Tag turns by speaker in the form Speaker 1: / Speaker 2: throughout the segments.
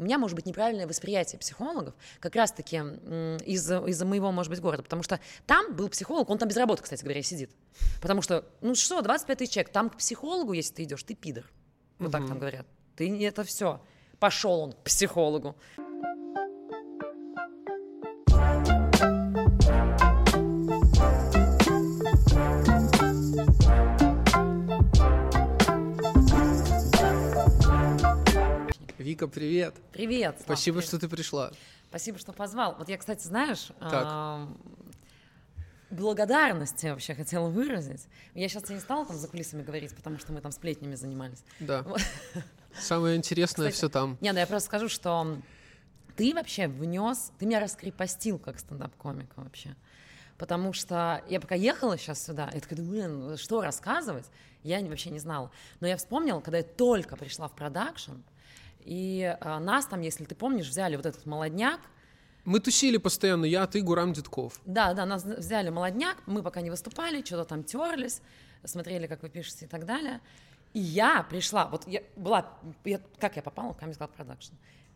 Speaker 1: у меня может быть неправильное восприятие психологов, как раз-таки из-за из моего, может быть, города, потому что там был психолог, он там без работы, кстати говоря, сидит. Потому что, ну что, 25 тысяч человек, там к психологу, если ты идешь, ты пидор. Вот угу. так там говорят. Ты это все. Пошел он к психологу.
Speaker 2: Вика, привет.
Speaker 1: Привет.
Speaker 2: Слав, Спасибо, привет. что ты пришла.
Speaker 1: Спасибо, что позвал. Вот я, кстати, знаешь, а, благодарности вообще хотела выразить. Я сейчас не стала там за кулисами говорить, потому что мы там сплетнями занимались.
Speaker 2: Да. Самое интересное все там.
Speaker 1: Не, ну я просто скажу, что ты вообще внес, ты меня раскрепостил как стендап-комика вообще. Потому что я пока ехала сейчас сюда, я такая думаю, блин, что рассказывать, я вообще не знала. Но я вспомнила, когда я только пришла в продакшн, и а, нас там, если ты помнишь, взяли вот этот молодняк.
Speaker 2: Мы тусили постоянно, я, ты, Гурам Дедков.
Speaker 1: Да, да, нас взяли молодняк, мы пока не выступали, что-то там терлись, смотрели, как вы пишете и так далее. И я пришла, вот я была, я, как я попала в Comedy Club Production?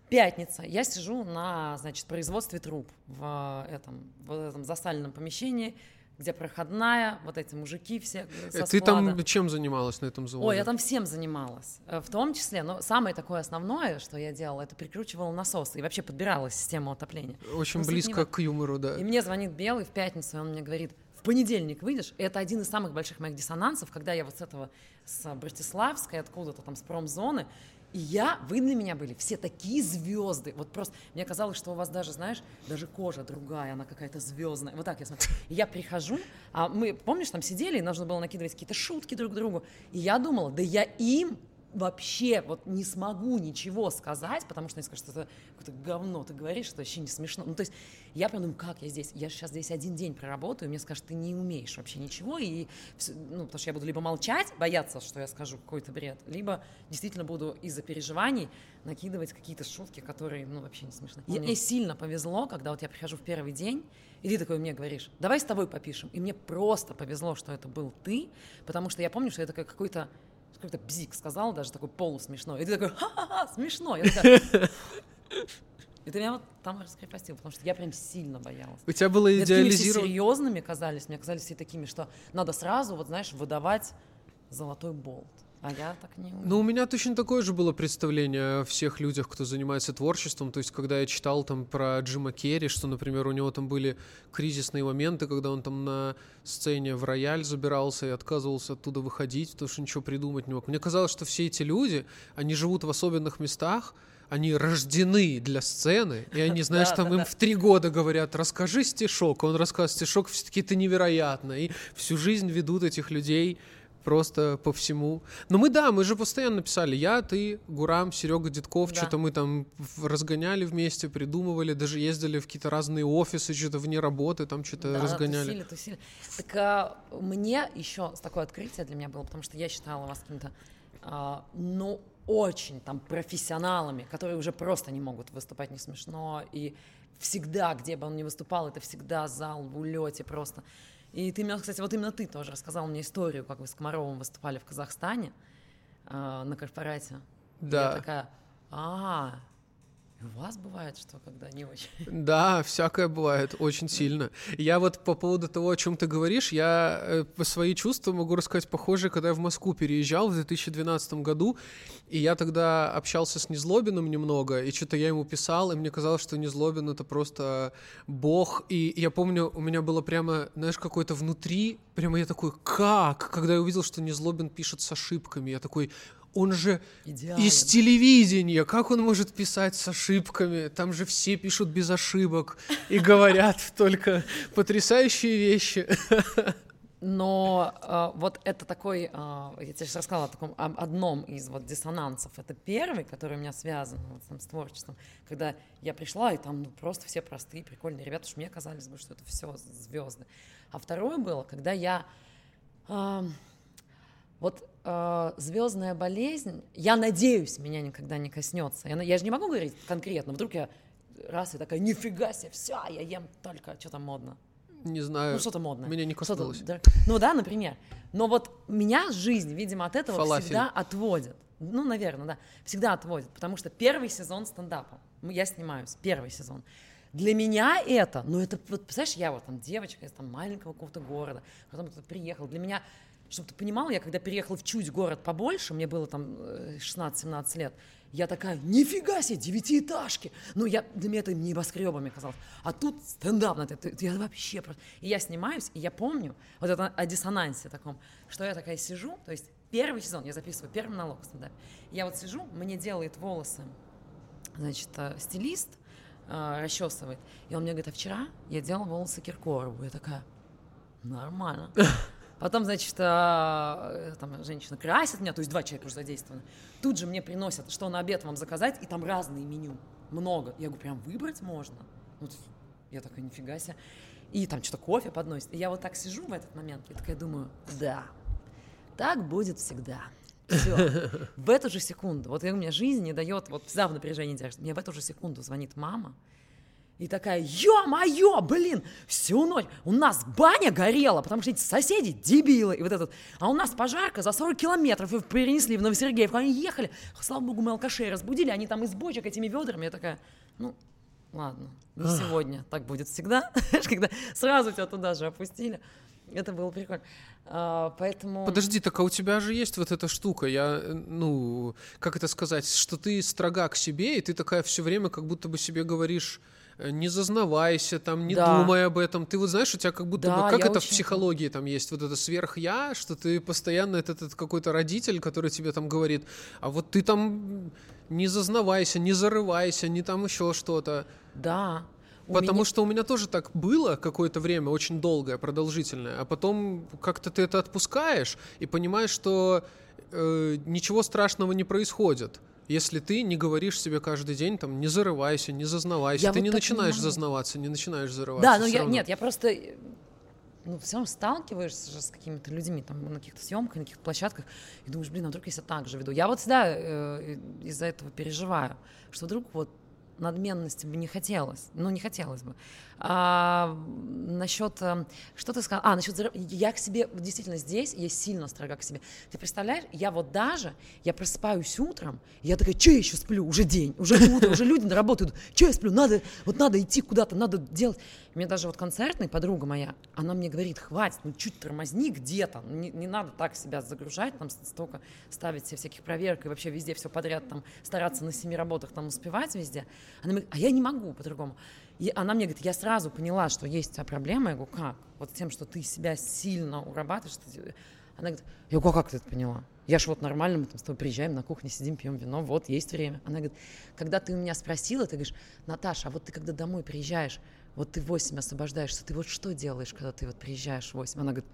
Speaker 1: Пятница, я сижу на, значит, производстве труб в этом, в этом засаленном помещении, где проходная, вот эти мужики все со
Speaker 2: Ты склада. там чем занималась на этом заводе?
Speaker 1: Ой, я там всем занималась, э, в том числе, но самое такое основное, что я делала, это прикручивала насосы и вообще подбирала систему отопления.
Speaker 2: Очень Просто близко к юмору, да.
Speaker 1: И мне звонит Белый в пятницу, и он мне говорит, в понедельник выйдешь, и это один из самых больших моих диссонансов, когда я вот с этого, с Братиславской, откуда-то там, с промзоны, и я, вы для меня были все такие звезды. Вот просто, мне казалось, что у вас даже, знаешь, даже кожа другая, она какая-то звездная. Вот так я смотрю. И я прихожу, а мы, помнишь, там сидели, и нужно было накидывать какие-то шутки друг другу. И я думала, да я им вообще вот не смогу ничего сказать, потому что они скажут, что это какое-то говно, ты говоришь, что вообще не смешно. Ну, то есть я прям думаю, как я здесь? Я сейчас здесь один день проработаю, и мне скажут, ты не умеешь вообще ничего, и, ну, потому что я буду либо молчать, бояться, что я скажу какой-то бред, либо действительно буду из-за переживаний накидывать какие-то шутки, которые, ну, вообще не смешны. Mm-hmm. Мне сильно повезло, когда вот я прихожу в первый день, и ты такой мне говоришь, давай с тобой попишем. И мне просто повезло, что это был ты, потому что я помню, что это какой-то какой-то бзик сказал, даже такой полусмешной. И ты такой, ха-ха-ха, смешно. Я такая, и ты меня вот там раскрепостил, потому что я прям сильно боялась.
Speaker 2: У тебя было идеализировано...
Speaker 1: серьезными казались, мне казались все такими, что надо сразу, вот знаешь, выдавать золотой болт. А я так не умею.
Speaker 2: Ну, у меня точно такое же было представление о всех людях, кто занимается творчеством. То есть, когда я читал там про Джима Керри, что, например, у него там были кризисные моменты, когда он там на сцене в рояль забирался и отказывался оттуда выходить, потому что ничего придумать не мог. Мне казалось, что все эти люди, они живут в особенных местах, они рождены для сцены, и они, знаешь, там им в три года говорят, расскажи стишок, он рассказывает стишок, все-таки это невероятно, и всю жизнь ведут этих людей просто по всему. Но мы, да, мы же постоянно писали. Я, ты, Гурам, Серега Дедков, да. что-то мы там разгоняли вместе, придумывали, даже ездили в какие-то разные офисы, что-то вне работы, там что-то да, разгоняли.
Speaker 1: Тусили, тусили. Так а, мне еще такое открытие для меня было, потому что я считала вас каким-то, а, ну, очень там профессионалами, которые уже просто не могут выступать не смешно, и всегда, где бы он ни выступал, это всегда зал в улете просто. И ты мне, кстати, вот именно ты тоже рассказал мне историю, как вы с Комаровым выступали в Казахстане э, на корпорате.
Speaker 2: Да.
Speaker 1: И я такая, а, у вас бывает, что когда не очень?
Speaker 2: Да, всякое бывает, очень сильно. Я вот по поводу того, о чем ты говоришь, я э, по свои чувства могу рассказать похожие, когда я в Москву переезжал в 2012 году, и я тогда общался с Незлобиным немного, и что-то я ему писал, и мне казалось, что Незлобин — это просто бог, и я помню, у меня было прямо, знаешь, какой-то внутри, прямо я такой, как? Когда я увидел, что Незлобин пишет с ошибками, я такой, он же Идеален. из телевидения, как он может писать с ошибками? Там же все пишут без ошибок и говорят только потрясающие вещи.
Speaker 1: Но э, вот это такой, э, я тебе сейчас рассказала о таком о одном из вот диссонансов. Это первый, который у меня связан вот, там, с творчеством, когда я пришла и там ну, просто все простые, прикольные ребята, что мне казалось бы, что это все звезды. А второе было, когда я э, вот э, звездная болезнь, я надеюсь, меня никогда не коснется. Я, я же не могу говорить конкретно. Вдруг я раз и такая, нифига себе, все, я ем только что-то модно.
Speaker 2: Не знаю.
Speaker 1: Ну, что-то модное.
Speaker 2: Меня не коснулось.
Speaker 1: Да. Ну да, например. Но вот меня жизнь, видимо, от этого Фалафель. всегда отводит. ну, наверное, да, всегда отводит, потому что первый сезон стендапа, я снимаюсь, первый сезон. Для меня это, ну это, вот, представляешь, я вот там девочка из там маленького какого-то города, потом кто-то приехал, для меня, чтобы ты понимал, я когда переехала в чуть город побольше, мне было там 16-17 э, лет, я такая, нифига себе, девятиэтажки. Ну, я, для меня это небоскребами казалось. А тут стендап, на это, я вообще просто... И я снимаюсь, и я помню вот это о диссонансе таком, что я такая сижу, то есть первый сезон, я записываю первый налог в стендапе. Я вот сижу, мне делает волосы, значит, э, стилист, э, расчесывает. И он мне говорит, а вчера я делала волосы Киркорову. Я такая, нормально. Потом, значит, э, там женщина красит меня, то есть два человека уже задействованы. Тут же мне приносят, что на обед вам заказать, и там разные меню, много. Я говорю, прям выбрать можно? Ну, я такая, нифига себе. И там что-то кофе подносит. И я вот так сижу в этот момент, и такая думаю, да, так будет всегда. Все. В эту же секунду, вот у меня жизнь не дает, вот всегда в напряжении держит, мне в эту же секунду звонит мама, и такая, ё-моё, блин, всю ночь у нас баня горела, потому что эти соседи дебилы. И вот этот, а у нас пожарка за 40 километров и перенесли в Новосергеевку. Они ехали, слава богу, мы алкашей разбудили, они там из бочек этими ведрами. Я такая, ну, ладно, не сегодня, так будет всегда. Когда сразу тебя туда же опустили. Это было прикольно. А, поэтому...
Speaker 2: Подожди, так а у тебя же есть вот эта штука, я, ну, как это сказать, что ты строга к себе, и ты такая все время как будто бы себе говоришь, э, не зазнавайся, там, не да. думай об этом. Ты вот знаешь, у тебя как будто да, бы, как это очень... в психологии там есть, вот это сверх-я, что ты постоянно этот, этот какой-то родитель, который тебе там говорит, а вот ты там не зазнавайся, не зарывайся, не там еще что-то.
Speaker 1: Да,
Speaker 2: Потому меня... что у меня тоже так было какое-то время, очень долгое, продолжительное, а потом как-то ты это отпускаешь и понимаешь, что э, ничего страшного не происходит. Если ты не говоришь себе каждый день, там, не зарывайся, не зазнавайся, я ты вот не начинаешь не зазнаваться, не начинаешь зарываться.
Speaker 1: Да, но я, равно. нет, я просто, ну, все равно сталкиваешься же с какими-то людьми, там, на каких-то съемках, на каких-то площадках, и думаешь, блин, а вдруг я себя так же веду. Я вот всегда э, из-за этого переживаю, что вдруг вот надменности бы не хотелось. Ну, не хотелось бы. А, насчет, э, что ты сказал? А, насчет, я к себе, действительно, здесь я сильно строга к себе. Ты представляешь, я вот даже, я просыпаюсь утром, я такая, что я еще сплю? Уже день, уже утро, уже люди на работу идут. Что я сплю? Надо, вот надо идти куда-то, надо делать. Мне даже вот концертная подруга моя, она мне говорит, хватит, ну чуть тормозни где-то, не, не надо так себя загружать, там столько ставить себе всяких проверок и вообще везде все подряд, там стараться на семи работах там успевать везде. Она говорит, а я не могу по-другому. И она мне говорит, я сразу поняла, что есть у тебя проблема. Я говорю, как? Вот тем, что ты себя сильно урабатываешь. Ты... Она говорит, я говорю, «А как ты это поняла? Я ж вот нормально, мы там с тобой приезжаем на кухне, сидим, пьем вино, вот, есть время. Она говорит, когда ты у меня спросила, ты говоришь, Наташа, а вот ты когда домой приезжаешь, вот ты в 8 освобождаешься, ты вот что делаешь, когда ты вот приезжаешь в 8? Она говорит,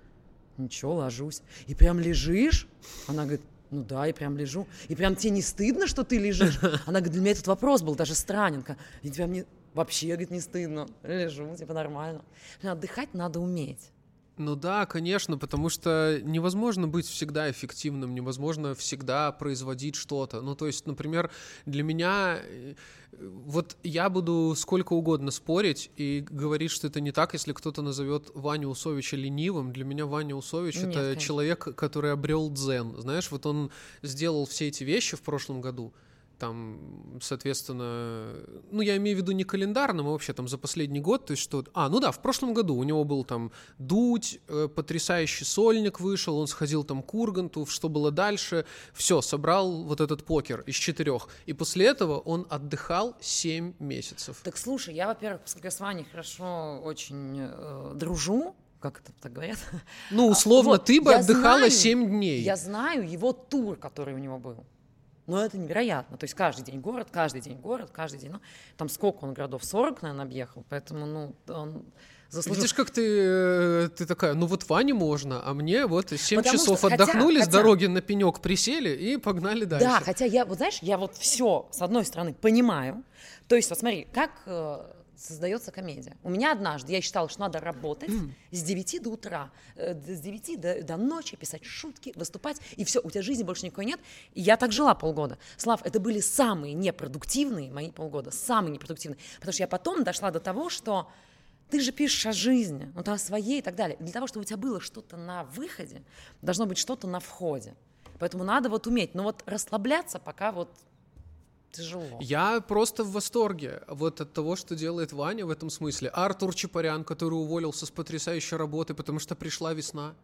Speaker 1: ничего, ложусь. И прям лежишь? Она говорит, ну да, и прям лежу. И прям тебе не стыдно, что ты лежишь? Она говорит, для меня этот вопрос был даже странен. И тебя мне вообще, говорит, не стыдно. Лежу, типа нормально. Отдыхать надо уметь.
Speaker 2: Ну да, конечно, потому что невозможно быть всегда эффективным, невозможно всегда производить что-то. Ну то есть, например, для меня э, вот я буду сколько угодно спорить и говорить, что это не так, если кто-то назовет Ваню Усовича ленивым. Для меня Ваня Усович Нет, это конечно. человек, который обрел дзен. Знаешь, вот он сделал все эти вещи в прошлом году там, соответственно, ну, я имею в виду не календарным, а вообще там за последний год, то есть что... А, ну да, в прошлом году у него был там дуть, э, потрясающий сольник вышел, он сходил там к Урганту, что было дальше, все, собрал вот этот покер из четырех. И после этого он отдыхал 7 месяцев.
Speaker 1: Так слушай, я, во-первых, поскольку я с Ваней хорошо очень э, дружу, как это так говорят?
Speaker 2: Ну, условно, вот, ты бы отдыхала знаю, 7 дней.
Speaker 1: Я знаю его тур, который у него был. Но это невероятно. То есть каждый день город, каждый день город, каждый день. Ну, там сколько он городов? 40, наверное, объехал. Поэтому, ну, он заслужил.
Speaker 2: Видишь, как ты, э, ты такая, ну вот Ване можно, а мне вот 7 Потому часов что, отдохнули, хотя, с дороги на пенек присели и погнали дальше.
Speaker 1: Да, хотя я, вот знаешь, я вот все, с одной стороны, понимаю. То есть, вот смотри, как э, создается комедия. У меня однажды я считала, что надо работать с 9 до утра, э, с 9 до, до ночи, писать шутки, выступать, и все, у тебя жизни больше никакой нет. И я так жила полгода. Слав, это были самые непродуктивные мои полгода, самые непродуктивные. Потому что я потом дошла до того, что ты же пишешь о жизни, ну, о своей и так далее. Для того, чтобы у тебя было что-то на выходе, должно быть что-то на входе. Поэтому надо вот уметь. Но вот расслабляться пока вот тяжело.
Speaker 2: Я просто в восторге вот от того, что делает Ваня в этом смысле. Артур Чапарян, который уволился с потрясающей работы, потому что пришла весна.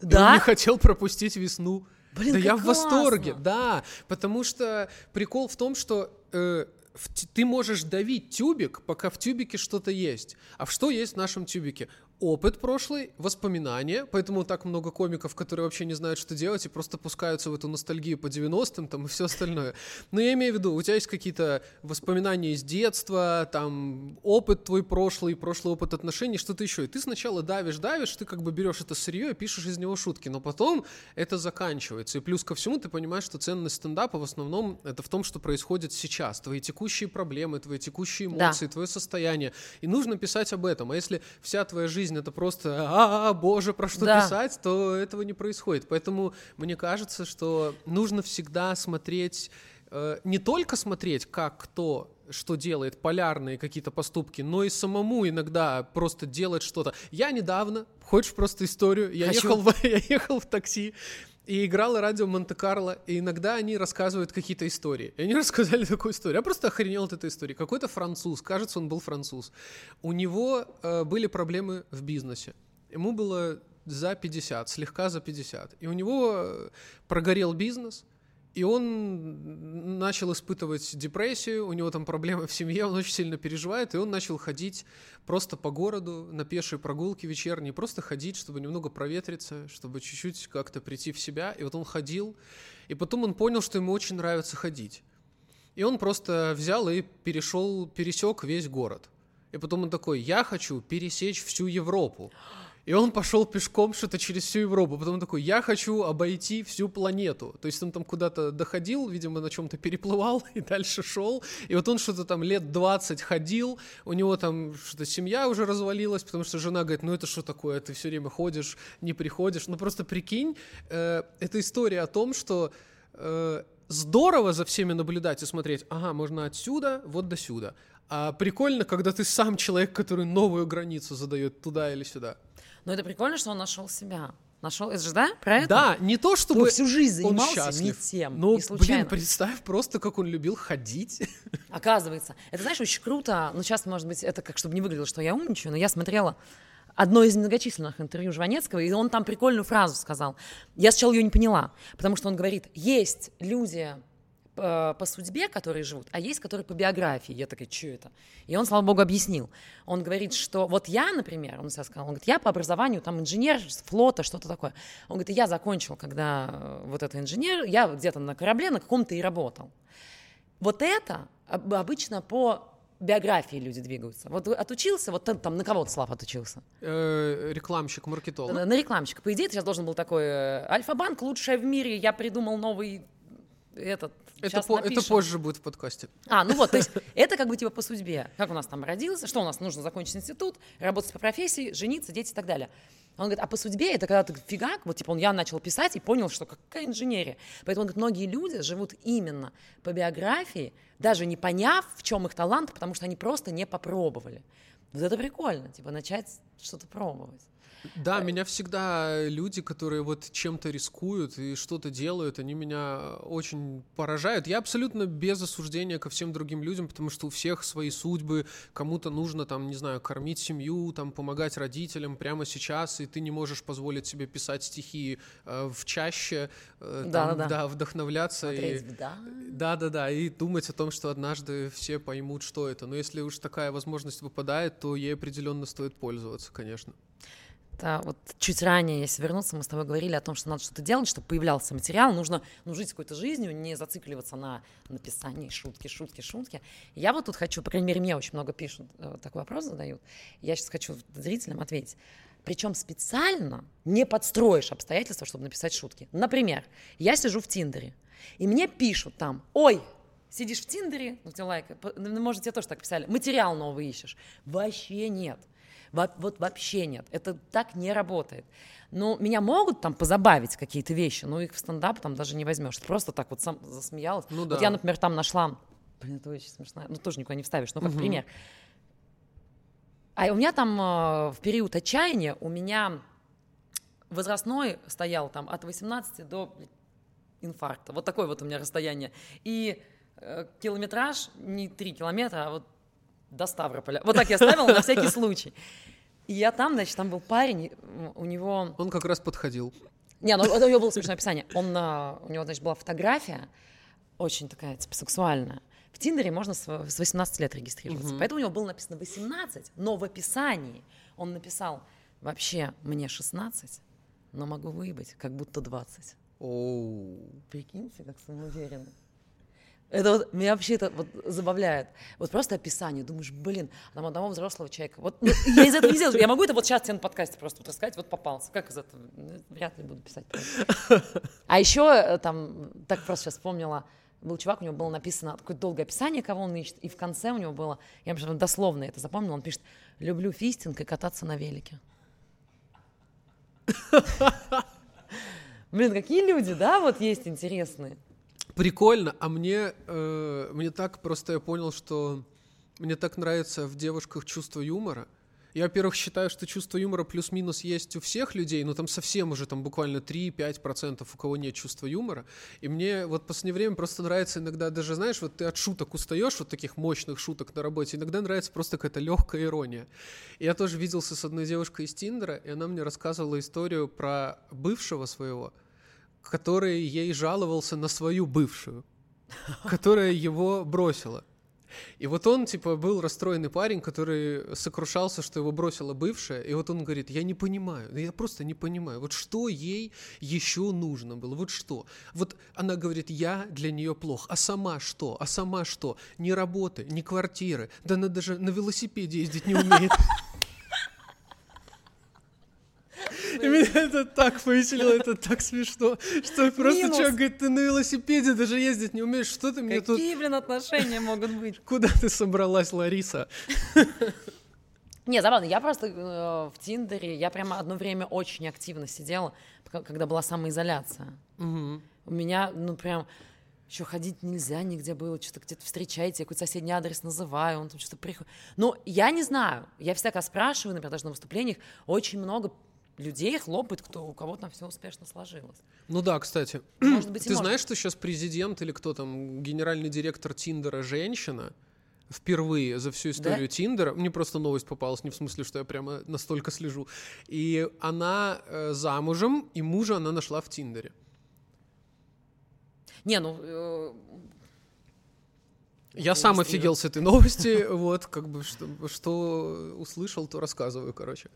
Speaker 2: Да? И он не хотел пропустить весну.
Speaker 1: Блин,
Speaker 2: да я
Speaker 1: классно.
Speaker 2: в восторге, да, потому что прикол в том, что э, в, ты можешь давить тюбик, пока в тюбике что-то есть. А что есть в нашем тюбике? Опыт прошлый, воспоминания, поэтому так много комиков, которые вообще не знают, что делать, и просто пускаются в эту ностальгию по 90-м там и все остальное. Но я имею в виду, у тебя есть какие-то воспоминания из детства, там, опыт твой прошлый, прошлый опыт отношений, что-то еще. И ты сначала давишь, давишь, ты как бы берешь это сырье и пишешь из него шутки, но потом это заканчивается. И плюс ко всему ты понимаешь, что ценность стендапа в основном это в том, что происходит сейчас. Твои текущие проблемы, твои текущие эмоции, да. твое состояние. И нужно писать об этом. А если вся твоя жизнь жизнь это просто а, -а, боже, про что да. писать, то этого не происходит. Поэтому мне кажется, что нужно всегда смотреть, э, не только смотреть, как кто что делает, полярные какие-то поступки, но и самому иногда просто делать что-то. Я недавно, хочешь просто историю, я, ехал в, я ехал в такси, и играла радио Монте-Карло, и иногда они рассказывают какие-то истории. И они рассказали такую историю. Я просто охренел от этой истории. Какой-то француз, кажется, он был француз. У него э, были проблемы в бизнесе. Ему было за 50, слегка за 50. И у него э, прогорел бизнес, и он начал испытывать депрессию, у него там проблемы в семье, он очень сильно переживает, и он начал ходить просто по городу на пешие прогулки вечерние, просто ходить, чтобы немного проветриться, чтобы чуть-чуть как-то прийти в себя. И вот он ходил, и потом он понял, что ему очень нравится ходить. И он просто взял и перешел, пересек весь город. И потом он такой, я хочу пересечь всю Европу. И он пошел пешком что-то через всю Европу. Потом такой, я хочу обойти всю планету. То есть он там куда-то доходил, видимо, на чем-то переплывал и дальше шел. И вот он что-то там лет 20 ходил, у него там что-то семья уже развалилась, потому что жена говорит, ну это что такое, ты все время ходишь, не приходишь. Ну просто прикинь, э, это история о том, что э, здорово за всеми наблюдать и смотреть, ага, можно отсюда, вот до сюда. А прикольно, когда ты сам человек, который новую границу задает туда или сюда.
Speaker 1: Но это прикольно, что он нашел себя. Нашел, это же, да, про это?
Speaker 2: Да, не то, чтобы
Speaker 1: всю жизнь занимался
Speaker 2: он счастлив.
Speaker 1: не тем,
Speaker 2: Ну,
Speaker 1: не
Speaker 2: блин, представь просто, как он любил ходить.
Speaker 1: Оказывается. Это, знаешь, очень круто. Ну, сейчас, может быть, это как, чтобы не выглядело, что я умничаю, но я смотрела одно из многочисленных интервью Жванецкого, и он там прикольную фразу сказал. Я сначала ее не поняла, потому что он говорит, есть люди, по, по судьбе, которые живут, а есть, которые по биографии. Я такая, что это? И он, слава богу, объяснил. Он говорит, что вот я, например, он сейчас сказал, он говорит, я по образованию там инженер флота, что-то такое. Он говорит, я закончил, когда э, вот это инженер, я где-то на корабле на каком-то и работал. Вот это обычно по биографии люди двигаются. Вот отучился, вот там на кого то Слав отучился?
Speaker 2: Э, рекламщик, маркетолог.
Speaker 1: На, на рекламщика. По идее, ты сейчас должен был такой, э, Альфа-банк лучшая в мире, я придумал новый этот
Speaker 2: это, по, это позже будет в подкасте.
Speaker 1: А, ну вот, то есть это как бы типа по судьбе. Как у нас там родился, что у нас нужно закончить институт, работать по профессии, жениться, дети и так далее. Он говорит, а по судьбе это когда ты фигак, вот типа он я начал писать и понял, что какая инженерия. Поэтому он говорит, многие люди живут именно по биографии, даже не поняв, в чем их талант, потому что они просто не попробовали. Вот это прикольно, типа начать что-то пробовать.
Speaker 2: Да, меня всегда люди, которые вот чем-то рискуют и что-то делают, они меня очень поражают. Я абсолютно без осуждения ко всем другим людям, потому что у всех свои судьбы, кому-то нужно там, не знаю, кормить семью, там, помогать родителям прямо сейчас, и ты не можешь позволить себе писать стихи э, в чаще, э,
Speaker 1: да,
Speaker 2: там,
Speaker 1: да.
Speaker 2: да, вдохновляться.
Speaker 1: Смотреть,
Speaker 2: и.
Speaker 1: Да,
Speaker 2: да, да, и думать о том, что однажды все поймут, что это. Но если уж такая возможность выпадает, то ей определенно стоит пользоваться, конечно
Speaker 1: это вот чуть ранее, если вернуться, мы с тобой говорили о том, что надо что-то делать, чтобы появлялся материал, нужно ну, жить какой-то жизнью, не зацикливаться на написании шутки, шутки, шутки. Я вот тут хочу, по крайней мере, мне очень много пишут, э, такой вопрос задают, я сейчас хочу зрителям ответить. Причем специально не подстроишь обстоятельства, чтобы написать шутки. Например, я сижу в Тиндере, и мне пишут там, ой, сидишь в Тиндере, ну тебе лайк, ну, может, тебе тоже так писали, материал новый ищешь. Вообще нет. Вот вообще нет. Это так не работает. Но меня могут там позабавить какие-то вещи, но их в стендап там даже не возьмешь. Просто так вот сам засмеялась. Ну, да. Вот я, например, там нашла... Блин, это очень смешно. Ну, тоже никуда не вставишь. Ну, как угу. пример. А у меня там э, в период отчаяния у меня возрастной стоял там от 18 до инфаркта. Вот такое вот у меня расстояние. И э, километраж не 3 километра, а вот до Ставрополя. Вот так я ставила на всякий случай. И я там, значит, там был парень, у него...
Speaker 2: Он как раз подходил.
Speaker 1: Не, ну у него было смешное описание. Он, а, у него, значит, была фотография, очень такая, типа, сексуальная. В Тиндере можно с 18 лет регистрироваться. Угу. Поэтому у него было написано 18, но в описании он написал, вообще мне 16, но могу выебать, как будто 20.
Speaker 2: Оу.
Speaker 1: Прикиньте, как самоуверенно. Это вот, меня вообще это вот забавляет. Вот просто описание. Думаешь, блин, там одного взрослого человека. Вот ну, я из этого не сделаю. Я могу это вот сейчас тебе на подкасте просто вот рассказать, вот попался. Как из этого? Ну, вряд ли буду писать. А еще э, там, так просто сейчас вспомнила, был чувак, у него было написано такое долгое описание, кого он ищет, и в конце у него было, я прям дословно это запомнила, он пишет, люблю фистинг и кататься на велике. Блин, какие люди, да, вот есть интересные.
Speaker 2: Прикольно, а мне, э, мне так просто я понял, что мне так нравится в девушках чувство юмора. Я, во-первых, считаю, что чувство юмора плюс-минус есть у всех людей, но там совсем уже там буквально 3-5% у кого нет чувства юмора. И мне вот в последнее время просто нравится иногда даже, знаешь, вот ты от шуток устаешь, вот таких мощных шуток на работе, иногда нравится просто какая-то легкая ирония. И я тоже виделся с одной девушкой из Тиндера, и она мне рассказывала историю про бывшего своего, который ей жаловался на свою бывшую, которая его бросила. И вот он, типа, был расстроенный парень, который сокрушался, что его бросила бывшая, и вот он говорит, я не понимаю, я просто не понимаю, вот что ей еще нужно было, вот что? Вот она говорит, я для нее плох, а сама что? А сама что? Ни работы, ни квартиры, да она даже на велосипеде ездить не умеет. И меня это так повеселило, это так смешно, что просто человек говорит, ты на велосипеде даже ездить не умеешь, что ты мне
Speaker 1: тут...
Speaker 2: Какие,
Speaker 1: блин, отношения могут быть?
Speaker 2: Куда ты собралась, Лариса?
Speaker 1: Не, забавно, я просто э, в Тиндере, я прямо одно время очень активно сидела, когда была самоизоляция.
Speaker 2: Угу.
Speaker 1: У меня, ну, прям, еще ходить нельзя нигде было, что-то где-то встречаете, какой-то соседний адрес называю, он там что-то приходит. Но я не знаю, я всегда спрашиваю, например, даже на выступлениях, очень много людей хлопает, кто, у кого там все успешно сложилось.
Speaker 2: Ну да, кстати.
Speaker 1: Может быть,
Speaker 2: Ты
Speaker 1: может.
Speaker 2: знаешь, что сейчас президент или кто там, генеральный директор Тиндера женщина? Впервые за всю историю да? Тиндера. Мне просто новость попалась, не в смысле, что я прямо настолько слежу. И она э, замужем, и мужа она нашла в Тиндере.
Speaker 1: Не, ну... Э...
Speaker 2: Я сам офигел с этой новости, вот, как бы, что, что услышал, то рассказываю, короче.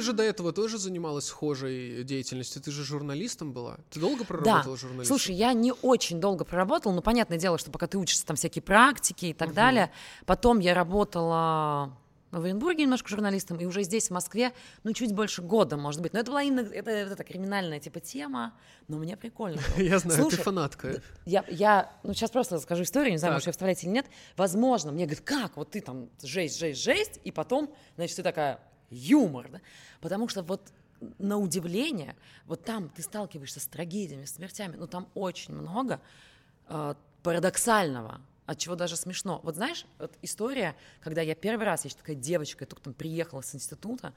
Speaker 2: Ты же до этого тоже занималась схожей деятельностью, ты же журналистом была. Ты долго проработала
Speaker 1: да.
Speaker 2: журналистом?
Speaker 1: Слушай, я не очень долго проработала, но понятное дело, что пока ты учишься, там всякие практики и так угу. далее. Потом я работала в Оренбурге немножко журналистом, и уже здесь, в Москве, ну, чуть больше года, может быть. Но это была именно, это, это, криминальная типа тема, но мне прикольно было.
Speaker 2: Я знаю, Слушай, ты фанатка.
Speaker 1: Я, я, ну, сейчас просто расскажу историю, не знаю, может, я вставлять или нет. Возможно, мне говорят, как, вот ты там жесть, жесть, жесть, и потом, значит, ты такая, юмор, да? Потому что вот на удивление, вот там ты сталкиваешься с трагедиями, с смертями, но там очень много э, парадоксального, от чего даже смешно. Вот знаешь, вот история, когда я первый раз, я еще такая девочка, я только там приехала с института,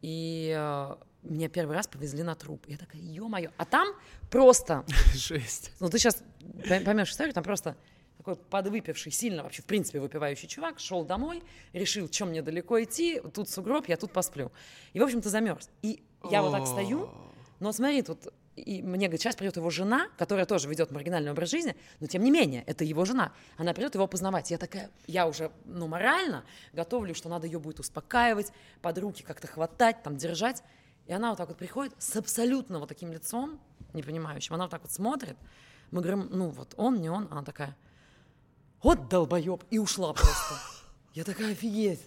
Speaker 1: и э, меня первый раз повезли на труп. Я такая, ё-моё. А там просто...
Speaker 2: Жесть.
Speaker 1: Ну, ты сейчас поймешь историю, там просто такой подвыпивший, сильно вообще, в принципе, выпивающий чувак, шел домой, решил, чем мне далеко идти, тут сугроб, я тут посплю. И, в общем-то, замерз. И я вот так стою, но смотри, тут и мне говорит, сейчас придет его жена, которая тоже ведет маргинальный образ жизни, но тем не менее, это его жена. Она придет его познавать. Я такая, я уже, ну, морально готовлю, что надо ее будет успокаивать, под руки как-то хватать, там, держать. И она вот так вот приходит с абсолютно вот таким лицом, непонимающим. Она вот так вот смотрит. Мы говорим, ну, вот он, не он. Она такая, вот долбоеб, и ушла просто. Я такая, офигеть.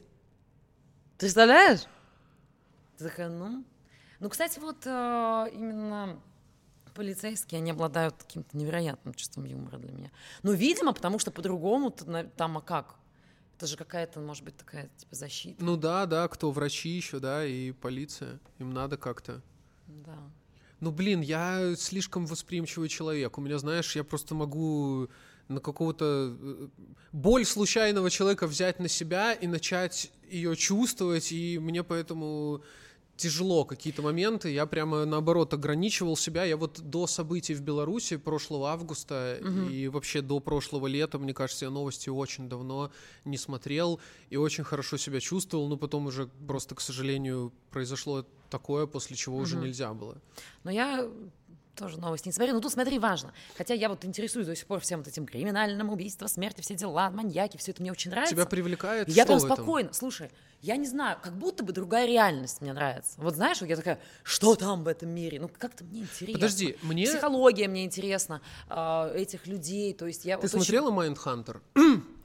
Speaker 1: Ты представляешь? Ты такая, ну... Ну, кстати, вот э, именно полицейские, они обладают каким-то невероятным чувством юмора для меня. Ну, видимо, потому что по-другому там, а как? Это же какая-то, может быть, такая, типа, защита.
Speaker 2: Ну да, да, кто врачи еще, да, и полиция. Им надо как-то.
Speaker 1: Да.
Speaker 2: Ну, блин, я слишком восприимчивый человек. У меня, знаешь, я просто могу на какого-то э, боль случайного человека взять на себя и начать ее чувствовать, и мне поэтому тяжело какие-то моменты. Я прямо наоборот ограничивал себя. Я вот до событий в Беларуси прошлого августа угу. и вообще до прошлого лета, мне кажется, я новости очень давно не смотрел и очень хорошо себя чувствовал. Но потом уже просто, к сожалению, произошло такое, после чего угу. уже нельзя было.
Speaker 1: Но я тоже новости не смотрю. Но тут смотри, важно. Хотя я вот интересуюсь до сих пор всем вот этим криминальным убийством, смерти, все дела, маньяки, все это мне очень нравится.
Speaker 2: Тебя привлекает?
Speaker 1: Я прям спокойно. Слушай, я не знаю, как будто бы другая реальность мне нравится. Вот знаешь, вот я такая, что там в этом мире? Ну как-то мне интересно.
Speaker 2: Подожди, мне...
Speaker 1: Психология мне интересна, э, этих людей, то есть я...
Speaker 2: Ты вот смотрела очень... «Майндхантер»?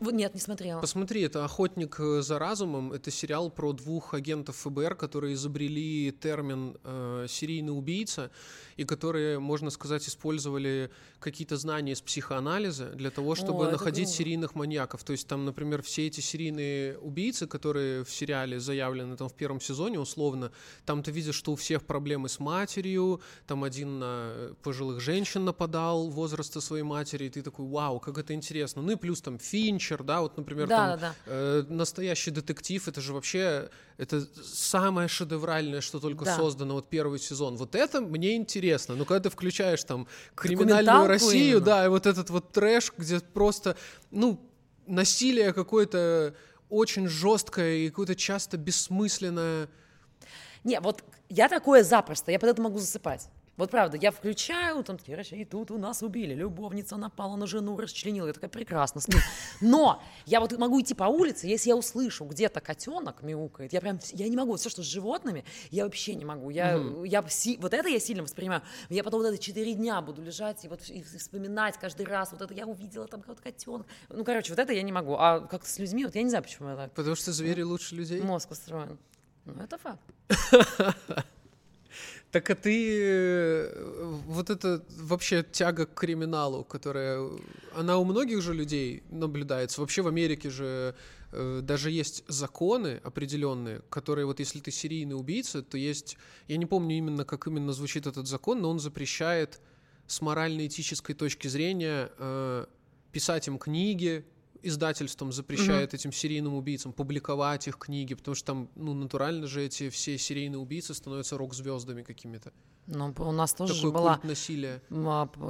Speaker 1: Нет, не смотрела.
Speaker 2: Посмотри, это «Охотник за разумом». Это сериал про двух агентов ФБР, которые изобрели термин э, «серийный убийца», и которые, можно сказать, использовали какие-то знания из психоанализа для того, чтобы О, находить круто. серийных маньяков. То есть там, например, все эти серийные убийцы, которые в сериале заявлены там в первом сезоне, условно, там ты видишь, что у всех проблемы с матерью, там один на пожилых женщин нападал возраста своей матери, и ты такой, вау, как это интересно. Ну и плюс там Финчер, да, вот, например, да, там, да, да. Э, настоящий детектив, это же вообще, это самое шедевральное, что только да. создано, вот первый сезон. Вот это мне интересно. Ну, когда ты включаешь там криминальную Россию, именно. да, и вот этот вот трэш, где просто, ну, насилие какое-то очень жесткое и какое-то часто бессмысленное.
Speaker 1: Не, вот я такое запросто, я под это могу засыпать. Вот правда, я включаю, там такие, и тут у нас убили, любовница напала на жену, расчленила, я такая, прекрасно, сплю. Но я вот могу идти по улице, если я услышу, где-то котенок мяукает, я прям, я не могу, все, что с животными, я вообще не могу, я, mm я вот это я сильно воспринимаю, я потом вот это четыре дня буду лежать и вот и вспоминать каждый раз, вот это я увидела там какой-то котенок, ну, короче, вот это я не могу, а как-то с людьми, вот я не знаю, почему я так.
Speaker 2: Потому что звери лучше людей?
Speaker 1: Мозг устроен. Ну, это факт.
Speaker 2: Так а ты э, вот это вообще тяга к криминалу, которая она у многих же людей наблюдается. Вообще в Америке же э, даже есть законы определенные, которые вот если ты серийный убийца, то есть я не помню именно как именно звучит этот закон, но он запрещает с морально-этической точки зрения э, писать им книги, издательством запрещает угу. этим серийным убийцам публиковать их книги, потому что там, ну, натурально же эти все серийные убийцы становятся рок-звездами какими-то.
Speaker 1: Ну, у нас тоже
Speaker 2: Такой
Speaker 1: же была...
Speaker 2: насилия.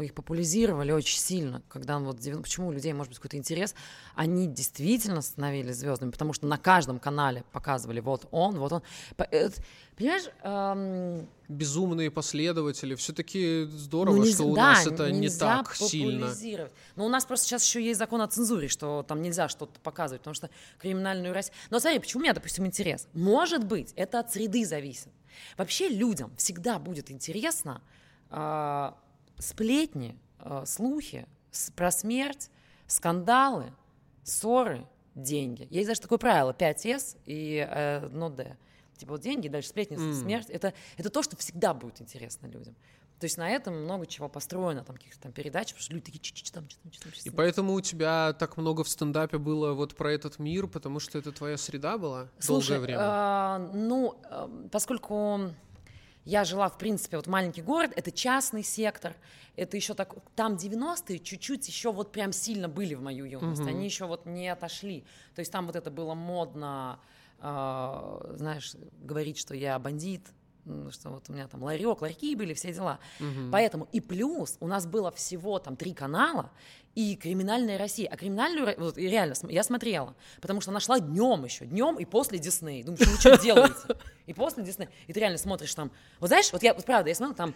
Speaker 1: Их популяризировали очень сильно, когда вот... Почему у людей может быть какой-то интерес? Они действительно становились звездами, потому что на каждом канале показывали вот он, вот он. Э, понимаешь... Эм...
Speaker 2: Безумные последователи. Все-таки здорово, ну, не, что у да, нас это не так сильно.
Speaker 1: Но у нас просто сейчас еще есть закон о цензуре, что там нельзя что-то показывать, потому что криминальную Россию... Но смотри, почему у меня, допустим, интерес? Может быть, это от среды зависит. Вообще людям всегда будет интересно э, сплетни, э, слухи про смерть, скандалы, ссоры, деньги. Есть даже такое правило 5С и э, no D. Типа вот деньги, дальше сплетни, mm. смерть. Это, это то, что всегда будет интересно людям. То есть на этом много чего построено, там каких-то там передач, потому что люди такие чи там,
Speaker 2: там, там, И поэтому у тебя так много в стендапе было вот про этот мир, потому что это твоя среда была Слушай, долгое время?
Speaker 1: А, ну, а, поскольку я жила, в принципе, вот маленький город, это частный сектор, это еще так, там 90-е чуть-чуть еще вот прям сильно были в мою юность, угу. они еще вот не отошли. То есть там вот это было модно, э, знаешь, говорить, что я бандит, что вот у меня там ларек, ларьки были, все дела. Угу. Поэтому и плюс у нас было всего там три канала и криминальная Россия. А криминальную вот, реально я смотрела, потому что она шла днем еще, днем и после Дисней. Думаю, что вы что делаете? И после Дисней. И ты реально смотришь там. Вот знаешь, вот я, вот правда, я смотрела там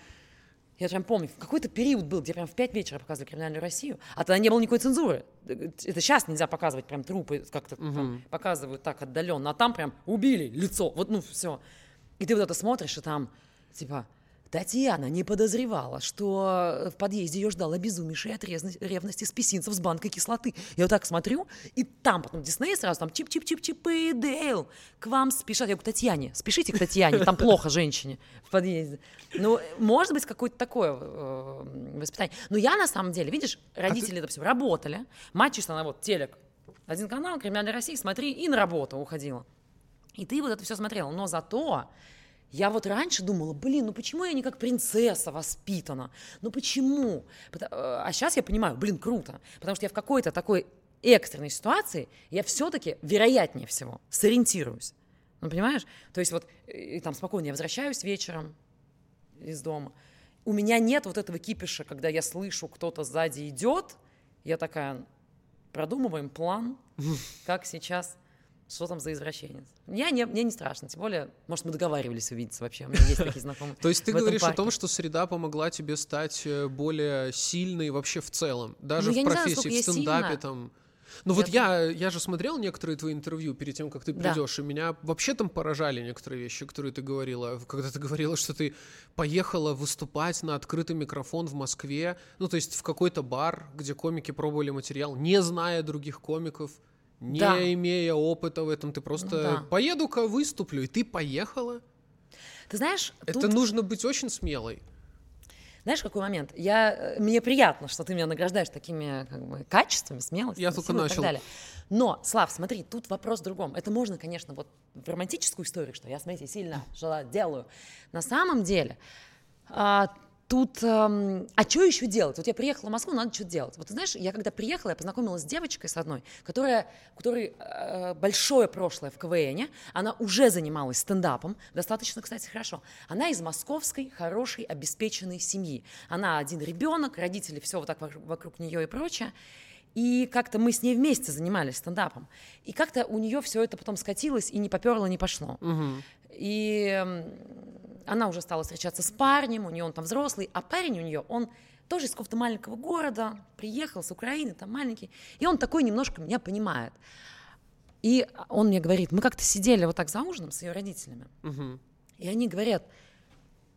Speaker 1: я прям помню, какой-то период был, где прям в 5 вечера показывали криминальную Россию, а тогда не было никакой цензуры. Это сейчас нельзя показывать прям трупы, как-то угу. показывают так отдаленно, а там прям убили лицо, вот ну все. И ты вот это смотришь, и там, типа, Татьяна не подозревала, что в подъезде ее ждал обезумевший от ревности спесинцев с банкой кислоты. Я вот так смотрю, и там потом Дисней сразу там чип-чип-чип-чип и Дейл, к вам спешат. Я говорю, Татьяне, спешите к Татьяне, там плохо женщине в подъезде. Ну, может быть, какое-то такое э, воспитание. Но я на самом деле, видишь, родители, а допустим, работали, мать чисто на вот телек, один канал, Криминальная Россия, смотри, и на работу уходила. И ты вот это все смотрела. Но зато я вот раньше думала, блин, ну почему я не как принцесса воспитана? Ну почему? Э, а сейчас я понимаю, блин, круто. Потому что я в какой-то такой экстренной ситуации, я все-таки, вероятнее всего, сориентируюсь. Ну, понимаешь? То есть вот и там спокойно я возвращаюсь вечером из дома. У меня нет вот этого кипиша, когда я слышу, кто-то сзади идет, я такая, продумываем план, как сейчас что там за извращенец? Я не, мне не страшно, тем более, может, мы договаривались увидеться вообще, у меня есть такие знакомые.
Speaker 2: То есть ты говоришь о том, что среда помогла тебе стать э, более сильной вообще в целом, даже ну, в профессии, в стендапе там? Ну я вот я, я же смотрел некоторые твои интервью перед тем, как ты придешь, да. и меня вообще там поражали некоторые вещи, которые ты говорила. Когда ты говорила, что ты поехала выступать на открытый микрофон в Москве, ну то есть в какой-то бар, где комики пробовали материал, не зная других комиков не да. имея опыта в этом, ты просто да. поеду-ка выступлю, и ты поехала.
Speaker 1: Ты знаешь,
Speaker 2: это тут... нужно быть очень смелой.
Speaker 1: Знаешь, какой момент? Я, э, мне приятно, что ты меня награждаешь такими как бы, качествами, смелостью.
Speaker 2: Я только начал. И так далее.
Speaker 1: Но, Слав, смотри, тут вопрос в другом. Это можно, конечно, вот в романтическую историю, что я, смотрите, сильно жила, делаю. На самом деле, а, Тут, эм, а что еще делать? Вот я приехала в Москву, надо что-то делать. Вот ты знаешь, я когда приехала, я познакомилась с девочкой с одной, которая, которой э, большое прошлое в КВН, она уже занималась стендапом, достаточно, кстати, хорошо. Она из московской, хорошей, обеспеченной семьи. Она один ребенок, родители все вот так вокруг, вокруг нее и прочее. И как-то мы с ней вместе занимались стендапом. И как-то у нее все это потом скатилось и не поперло, не пошло. Угу. И эм, она уже стала встречаться с парнем, у нее он там взрослый, а парень у нее, он тоже из какого-то маленького города, приехал с Украины, там маленький, и он такой немножко меня понимает. И он мне говорит, мы как-то сидели вот так за ужином с ее родителями, угу. и они говорят,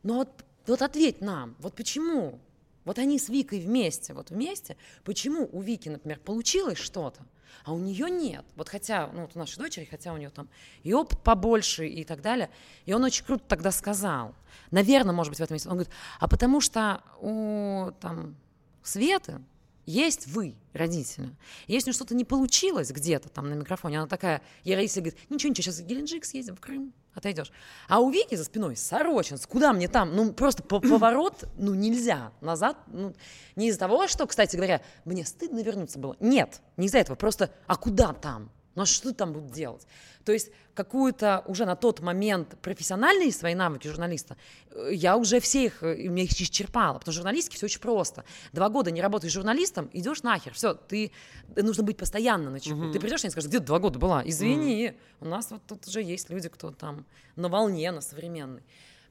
Speaker 1: ну вот, вот ответь нам, вот почему, вот они с Викой вместе, вот вместе, почему у Вики, например, получилось что-то, а у нее нет. Вот хотя, ну, вот у нашей дочери, хотя у нее там и опыт побольше и так далее. И он очень круто тогда сказал. Наверное, может быть, в этом есть. Он говорит, а потому что у там Светы есть вы, родители. Если что-то не получилось где-то там на микрофоне, она такая, я родитель говорит, ничего, ничего, сейчас в Геленджик съездим, в Крым, отойдешь. А у Вики за спиной Сорочинск, куда мне там? Ну, просто по поворот, ну, нельзя. Назад, ну, не из-за того, что, кстати говоря, мне стыдно вернуться было. Нет, не из-за этого, просто, а куда там? Ну, а что там будут делать? То есть какую-то уже на тот момент профессиональные свои навыки журналиста, э, я уже все их, э, меня их исчерпала, потому что журналистики все очень просто. Два года не работаешь журналистом, идешь нахер, все, ты, нужно быть постоянно на чеку. Угу. Ты придешь и скажешь, где два года была? Извини, угу. у нас вот тут уже есть люди, кто там на волне, на современной.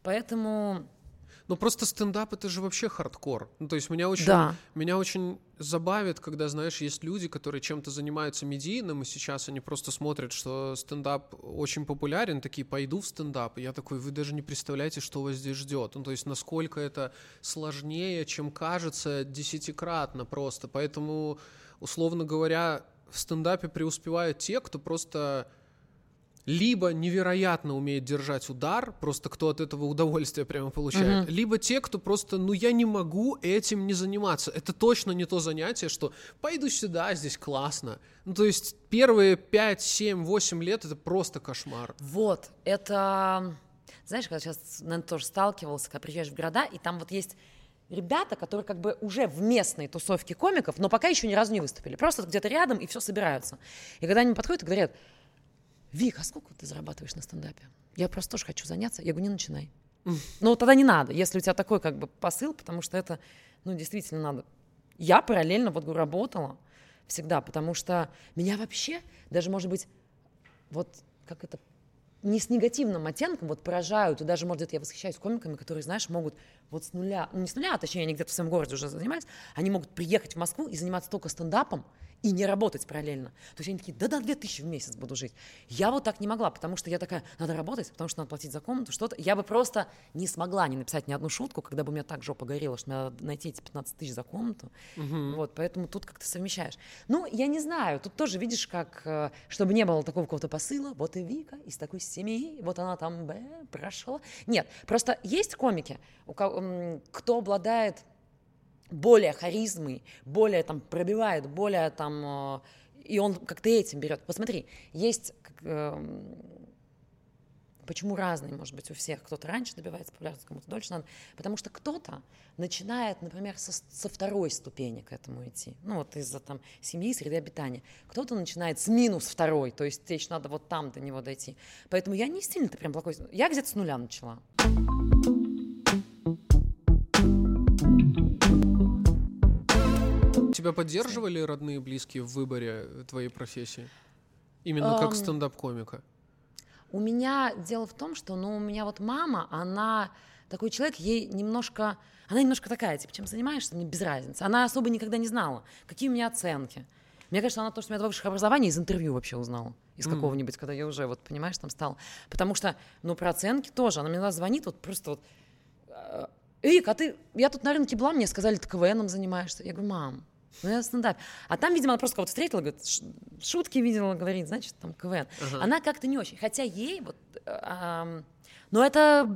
Speaker 1: Поэтому
Speaker 2: ну просто стендап это же вообще хардкор. Ну, то есть меня очень, да. меня очень забавит, когда, знаешь, есть люди, которые чем-то занимаются медийным, и сейчас они просто смотрят, что стендап очень популярен, такие, пойду в стендап. И я такой, вы даже не представляете, что вас здесь ждет. Ну, то есть насколько это сложнее, чем кажется, десятикратно просто. Поэтому, условно говоря, в стендапе преуспевают те, кто просто либо невероятно умеет держать удар, просто кто от этого удовольствие прямо получает, mm-hmm. либо те, кто просто, ну я не могу этим не заниматься. Это точно не то занятие, что пойду сюда, здесь классно. Ну то есть первые 5, 7, 8 лет это просто кошмар.
Speaker 1: Вот, это... Знаешь, когда сейчас, наверное, тоже сталкивался, когда приезжаешь в города, и там вот есть ребята, которые как бы уже в местной тусовке комиков, но пока еще ни разу не выступили. Просто где-то рядом и все собираются. И когда они подходят и говорят, Вик, а сколько ты зарабатываешь на стендапе? Я просто тоже хочу заняться. Я говорю, не начинай. Ну, тогда не надо, если у тебя такой как бы посыл, потому что это, ну, действительно надо. Я параллельно вот работала всегда, потому что меня вообще даже, может быть, вот как это не с негативным оттенком вот поражают, и даже, может, быть, я восхищаюсь комиками, которые, знаешь, могут вот с нуля, ну не с нуля, а точнее, они где-то в своем городе уже занимались, они могут приехать в Москву и заниматься только стендапом, и не работать параллельно. То есть они такие, да-да, 2000 в месяц буду жить. Я вот так не могла, потому что я такая, надо работать, потому что надо платить за комнату, что-то. Я бы просто не смогла не написать ни одну шутку, когда бы у меня так жопа горела, что мне надо найти эти 15 тысяч за комнату. Угу. Вот, поэтому тут как-то совмещаешь. Ну, я не знаю, тут тоже видишь, как, э, чтобы не было такого какого-то посыла, вот и Вика из такой семьи, вот она там б, прошла. Нет, просто есть комики, у кого, кто обладает более харизмой, более там пробивает, более там, э, и он как-то этим берет. Посмотри, есть, э, Почему разный, может быть, у всех? Кто-то раньше добивается популярности, кому-то дольше надо. Потому что кто-то начинает, например, со, со второй ступени к этому идти. Ну, вот из-за там семьи, среды обитания. Кто-то начинает с минус второй, то есть тебе еще надо вот там до него дойти. Поэтому я не сильно-то прям плохой. Я где-то с нуля начала.
Speaker 2: Тебя поддерживали родные и близкие в выборе твоей профессии? Именно как стендап-комика?
Speaker 1: У меня дело в том, что, ну, у меня вот мама, она такой человек, ей немножко, она немножко такая, типа, чем занимаешься, мне без разницы. Она особо никогда не знала, какие у меня оценки. Мне кажется, она то, что у меня два высших образования, из интервью вообще узнала. Из mm. какого-нибудь, когда я уже, вот, понимаешь, там стала. Потому что, ну, про оценки тоже. Она мне звонит, вот просто вот, Вик, а ты, я тут на рынке была, мне сказали, ты КВНом занимаешься. Я говорю, мам, ну, я стендап. А там, видимо, она просто кого-то встретила, говорит, шутки видела, говорит, значит, там КВН. Ага. Она как-то не очень. Хотя ей вот... Э, ну, это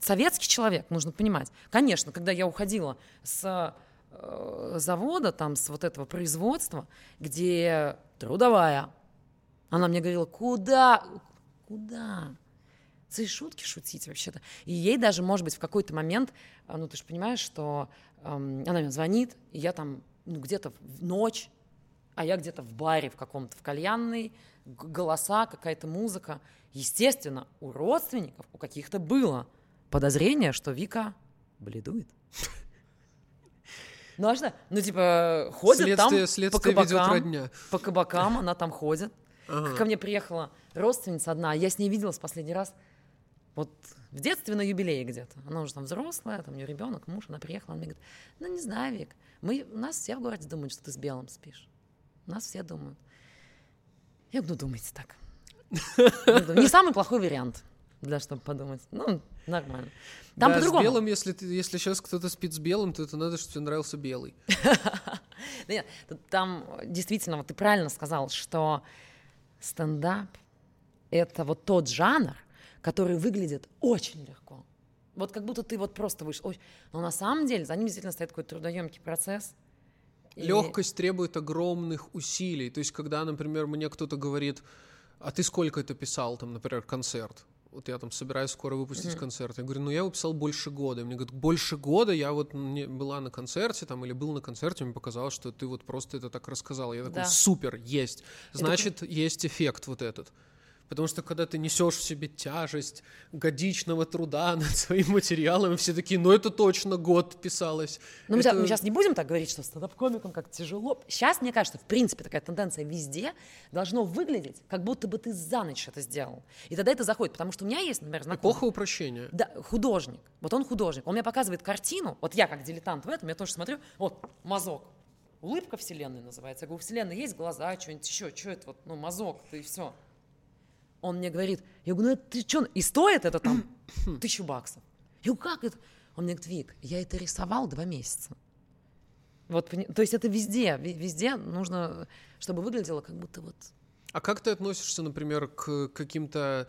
Speaker 1: советский человек, нужно понимать. Конечно, когда я уходила с э, завода, там, с вот этого производства, где трудовая, она мне говорила, куда, куда? Ты шутки шутить вообще-то. И ей даже, может быть, в какой-то момент, а, ну, ты же понимаешь, что эм, она мне звонит, и я там ну, где-то в ночь, а я где-то в баре в каком-то, в кальянной, голоса, какая-то музыка. Естественно, у родственников, у каких-то было подозрение, что Вика бледует. Ну а что? Ну типа ходит следствие, там следствие по кабакам, родня. по кабакам, она там ходит. Ага. Ко мне приехала родственница одна, я с ней виделась последний раз вот в детстве на юбилее где-то. Она уже там взрослая, там у нее ребенок, муж, она приехала, она мне говорит, ну не знаю, Вик, мы, у нас все в городе думают, что ты с белым спишь. У нас все думают. Я говорю, ну думайте так. Не самый плохой вариант для чтобы подумать. Ну, нормально.
Speaker 2: Там да, по-другому. с белым, если, ты, если сейчас кто-то спит с белым, то это надо, чтобы тебе нравился белый.
Speaker 1: Нет, там действительно, вот ты правильно сказал, что стендап — это вот тот жанр, который выглядит очень легко. Вот как будто ты вот просто вышел. Но на самом деле за ним действительно стоит какой-то трудоемкий процесс.
Speaker 2: И... Легкость требует огромных усилий. То есть, когда, например, мне кто-то говорит, а ты сколько это писал, там, например, концерт? Вот я там собираюсь скоро выпустить mm-hmm. концерт. Я говорю, ну я его писал больше года. И мне говорят, больше года я вот не была на концерте там или был на концерте, мне показалось, что ты вот просто это так рассказал. Я такой, да. супер, есть. Значит, это... есть эффект вот этот. Потому что когда ты несешь в себе тяжесть годичного труда над своим материалом, все такие, ну это точно год писалось.
Speaker 1: Ну это... мы, сейчас не будем так говорить, что стендап-комикам как тяжело. Сейчас, мне кажется, в принципе такая тенденция везде должно выглядеть, как будто бы ты за ночь это сделал. И тогда это заходит, потому что у меня есть, например, знакомый.
Speaker 2: Эпоха упрощения.
Speaker 1: Да, художник. Вот он художник. Он мне показывает картину, вот я как дилетант в этом, я тоже смотрю, вот, мазок. Улыбка вселенной называется. Я говорю, вселенной есть глаза, что-нибудь еще, что это вот, ну, мазок, и все. Он мне говорит, я говорю, ну это ты что, и стоит это там тысячу баксов. Я говорю, как это? Он мне говорит, Вик, я это рисовал два месяца. Вот, то есть это везде, везде нужно, чтобы выглядело как будто вот...
Speaker 2: А как ты относишься, например, к каким-то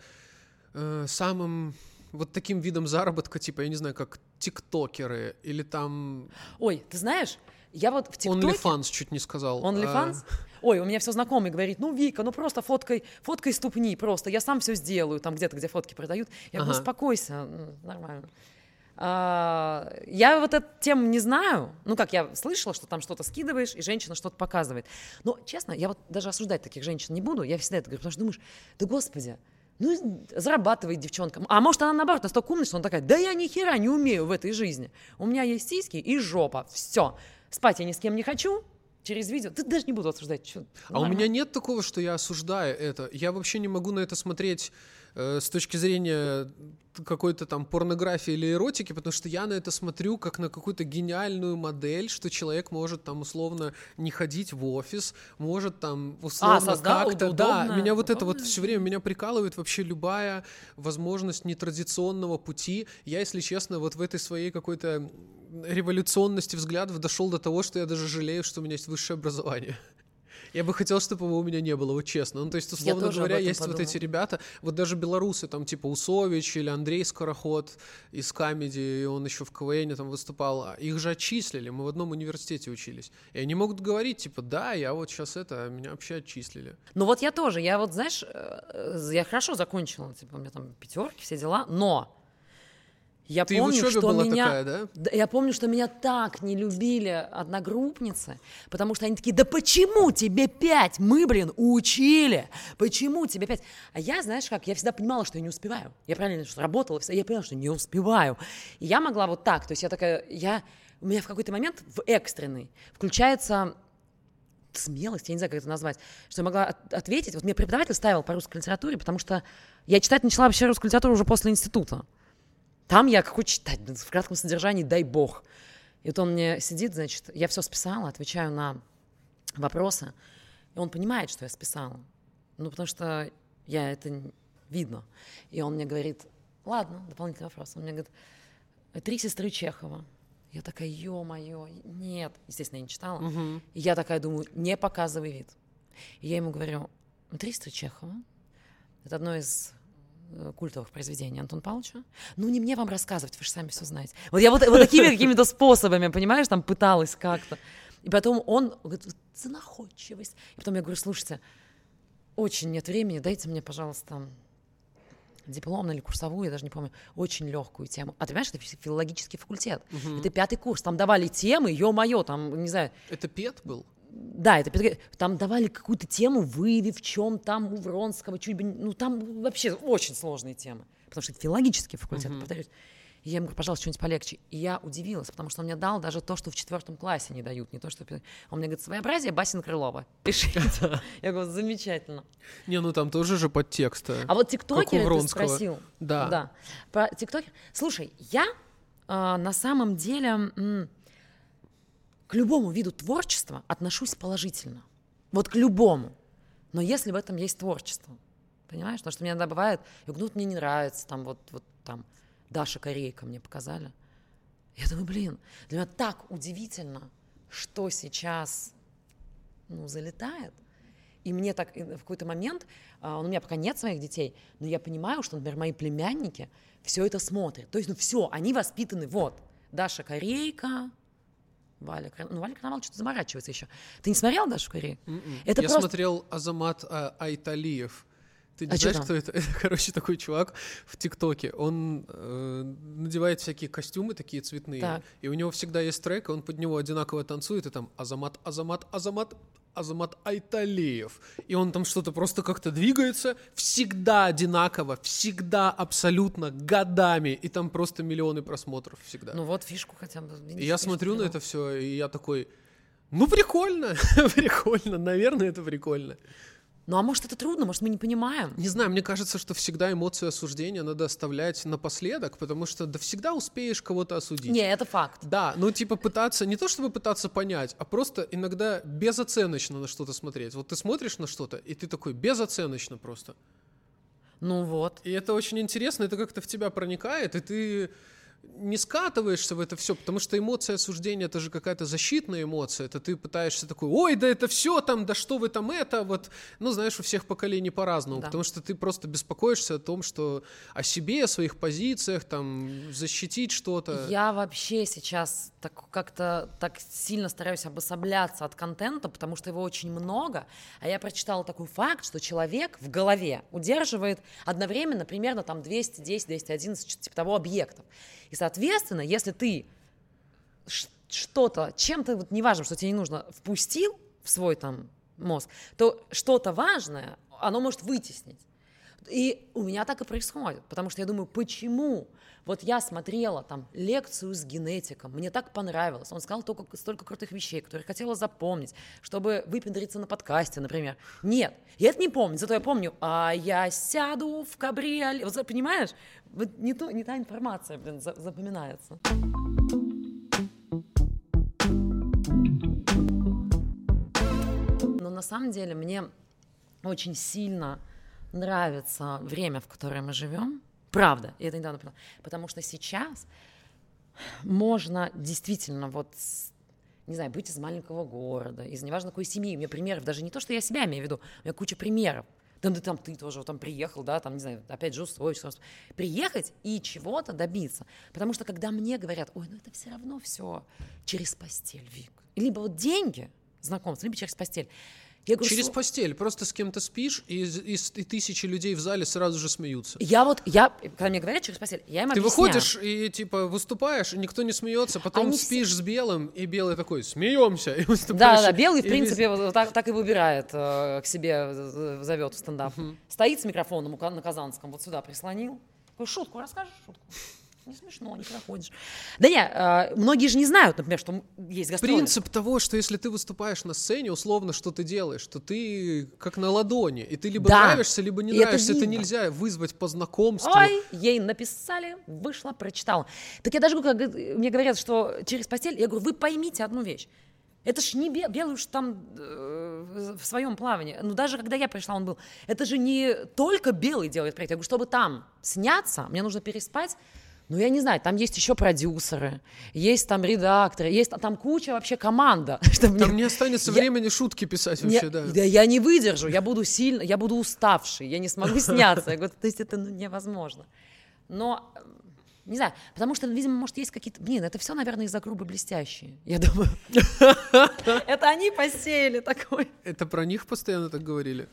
Speaker 2: э, самым вот таким видом заработка, типа, я не знаю, как тиктокеры или там...
Speaker 1: Ой, ты знаешь, я вот в ТикТоке...
Speaker 2: OnlyFans чуть не сказал.
Speaker 1: OnlyFans? А... Ой, у меня все знакомый говорит, ну, Вика, ну просто фоткой, фоткой ступни просто, я сам все сделаю, там где-то, где фотки продают. Я ага. говорю, успокойся, нормально. А, я вот эту тему не знаю. Ну, как я слышала, что там что-то скидываешь, и женщина что-то показывает. Но, честно, я вот даже осуждать таких женщин не буду. Я всегда это говорю, потому что думаешь, да господи, ну, зарабатывает девчонка. А может, она, наоборот, настолько умная, что она такая, да я ни хера не умею в этой жизни. У меня есть сиськи и жопа, все. Спать я ни с кем не хочу, через видео. Ты даже не буду осуждать. Что,
Speaker 2: а у меня нет такого, что я осуждаю это. Я вообще не могу на это смотреть э, с точки зрения какой-то там порнографии или эротики, потому что я на это смотрю как на какую-то гениальную модель, что человек может там условно не ходить в офис, может там условно а, как-то... Да, меня вот это вот все время меня прикалывает вообще любая возможность нетрадиционного пути. Я, если честно, вот в этой своей какой-то революционности взглядов дошел до того, что я даже жалею, что у меня есть высшее образование. Я бы хотел, чтобы его у меня не было, вот честно. Ну, то есть, условно говоря, есть подумала. вот эти ребята, вот даже белорусы, там, типа Усович или Андрей Скороход из Камеди, и он еще в КВН там выступал, а их же отчислили, мы в одном университете учились. И они могут говорить, типа, да, я вот сейчас это, меня вообще отчислили.
Speaker 1: Ну вот я тоже, я вот, знаешь, э, я хорошо закончила, типа, у меня там пятерки, все дела, но я
Speaker 2: Ты
Speaker 1: помню,
Speaker 2: что
Speaker 1: была
Speaker 2: меня, такая,
Speaker 1: да? Я помню, что меня так не любили одногруппницы, потому что они такие, да почему тебе пять? Мы, блин, учили. Почему тебе пять? А я, знаешь как, я всегда понимала, что я не успеваю. Я правильно что работала, я поняла, что не успеваю. И я могла вот так, то есть я такая, я, у меня в какой-то момент в экстренный включается смелость, я не знаю, как это назвать, что я могла от- ответить. Вот мне преподаватель ставил по русской литературе, потому что я читать начала вообще русскую литературу уже после института. Там я какой читать, в кратком содержании, дай бог. И вот он мне сидит, значит, я все списала, отвечаю на вопросы, и он понимает, что я списала. Ну, потому что я это видно. И он мне говорит, ладно, дополнительный вопрос. Он мне говорит, три сестры Чехова. Я такая, ё-моё, нет. Естественно, я не читала.
Speaker 2: Угу.
Speaker 1: И я такая думаю, не показывай вид. И я ему говорю, три сестры Чехова. Это одно из культовых произведений Антона Павловича. Ну, не мне вам рассказывать, вы же сами все знаете. Вот я вот, вот такими какими-то способами, понимаешь, там пыталась как-то. И потом он говорит, за находчивость. И потом я говорю, слушайте, очень нет времени, дайте мне, пожалуйста, дипломную или курсовую, я даже не помню, очень легкую тему. А ты понимаешь, это филологический факультет. Угу. Это пятый курс, там давали темы, ё-моё, там, не знаю.
Speaker 2: Это ПЕТ был?
Speaker 1: Да, это там давали какую-то тему, выяви в чем там у Вронского, чуть бы, ну там вообще очень сложные темы, потому что это филологический факультет, uh-huh. повторюсь. И я ему говорю, пожалуйста, что-нибудь полегче. И я удивилась, потому что он мне дал даже то, что в четвертом классе не дают, не то, что... Он мне говорит, своеобразие Басин Крылова. Пишите. Я говорю, замечательно.
Speaker 2: Не, ну там тоже же подтекст.
Speaker 1: А вот тиктокер ты спросил.
Speaker 2: Да.
Speaker 1: Да. Про тиктокер. Слушай, я а, на самом деле к любому виду творчества отношусь положительно. Вот к любому. Но если в этом есть творчество. Понимаешь? Потому что мне иногда бывает, говорю, ну, мне не нравится, там вот, вот там Даша Корейка мне показали. Я думаю, блин, для меня так удивительно, что сейчас ну, залетает. И мне так в какой-то момент, а, у меня пока нет своих детей, но я понимаю, что, например, мои племянники все это смотрят. То есть, ну все, они воспитаны, вот, Даша Корейка, Валя, ну, Валя Карнавал что-то заморачивается еще. Ты не смотрел Дашу Корею?
Speaker 2: М-м. Это Я просто... смотрел Азамат а, Айталиев. Ты не а знаешь, кто это? Это, короче, такой чувак в ТикТоке. Он э, надевает всякие костюмы такие цветные, так. и у него всегда есть трек, и он под него одинаково танцует, и там Азамат, Азамат, Азамат, Азамат Айталиев. И он там что-то просто как-то двигается, всегда одинаково, всегда абсолютно годами. И там просто миллионы просмотров всегда.
Speaker 1: Ну вот фишку хотя бы.
Speaker 2: И я смотрю на это все, и я такой, ну прикольно, прикольно, наверное, это прикольно.
Speaker 1: Ну а может это трудно, может мы не понимаем?
Speaker 2: Не знаю, мне кажется, что всегда эмоцию осуждения надо оставлять напоследок, потому что да всегда успеешь кого-то осудить.
Speaker 1: Не, это факт.
Speaker 2: Да, ну типа пытаться, не то чтобы пытаться понять, а просто иногда безоценочно на что-то смотреть. Вот ты смотришь на что-то, и ты такой безоценочно просто.
Speaker 1: Ну вот.
Speaker 2: И это очень интересно, это как-то в тебя проникает, и ты не скатываешься в это все, потому что эмоция осуждения это же какая-то защитная эмоция. Это ты пытаешься такой, ой, да это все там, да что вы там это, вот, ну знаешь, у всех поколений по-разному, да. потому что ты просто беспокоишься о том, что о себе, о своих позициях, там защитить что-то.
Speaker 1: Я вообще сейчас так как-то так сильно стараюсь обособляться от контента, потому что его очень много, а я прочитала такой факт, что человек в голове удерживает одновременно примерно там 210, 211 типа того объектов. И, соответственно, если ты что-то, чем-то, вот неважно, что тебе не нужно, впустил в свой там мозг, то что-то важное, оно может вытеснить. И у меня так и происходит, потому что я думаю, почему? Вот я смотрела там лекцию с генетиком, мне так понравилось. Он сказал только столько крутых вещей, которые хотела запомнить, чтобы выпендриться на подкасте, например. Нет, я это не помню, зато я помню, а я сяду в кабриоле. Вот понимаешь, вот не, то, не та информация, блин, запоминается. Но на самом деле мне очень сильно нравится время, в которое мы живем. Правда, и это недавно поняла. Потому что сейчас можно действительно вот не знаю, быть из маленького города, из неважно какой семьи. У меня примеров, даже не то, что я себя имею в виду, у меня куча примеров. Там, да, там ты тоже там приехал, да, там, не знаю, опять же устроиться. Приехать и чего-то добиться. Потому что когда мне говорят, ой, ну это все равно все через постель, Вик. Либо вот деньги, знакомство, либо через постель.
Speaker 2: Я говорю, Через что... постель. Просто с кем-то спишь, и, и, и тысячи людей в зале сразу же смеются.
Speaker 1: Я вот, я, когда мне говорят через постель, я им
Speaker 2: Ты
Speaker 1: объясняю.
Speaker 2: выходишь и, типа, выступаешь, и никто не смеется, потом Они спишь все... с белым, и белый такой, смеемся, и
Speaker 1: выступаешь. Да, да, белый, в принципе, весь... так, так и выбирает, э, к себе зовет в стендап. Угу. Стоит с микрофоном на Казанском, вот сюда прислонил. Такой, шутку расскажешь, шутку не смешно, не проходишь. Да не, э, многие же не знают, например, что есть гастроли.
Speaker 2: Принцип того, что если ты выступаешь на сцене, условно, что ты делаешь, что ты как на ладони, и ты либо да. нравишься, либо не и нравишься, это, это нельзя вызвать по знакомству.
Speaker 1: Ой, ей написали, вышла, прочитала. Так я даже, когда мне говорят, что через постель, я говорю, вы поймите одну вещь. Это ж не белый уж там э, в своем плавании. Ну, даже когда я пришла, он был. Это же не только белый делает проект. Я говорю, чтобы там сняться, мне нужно переспать ну, я не знаю, там есть еще продюсеры, есть там редакторы, есть там куча вообще команда.
Speaker 2: Чтобы там мне... не останется я... времени шутки писать вообще,
Speaker 1: я...
Speaker 2: да.
Speaker 1: Да я не выдержу, я буду сильно, я буду уставший, я не смогу сняться. Я говорю, то есть это ну, невозможно. Но не знаю, потому что, видимо, может, есть какие-то... Блин, это все, наверное, из-за грубо блестящие, я думаю. Это они посеяли такой.
Speaker 2: Это про них постоянно так говорили?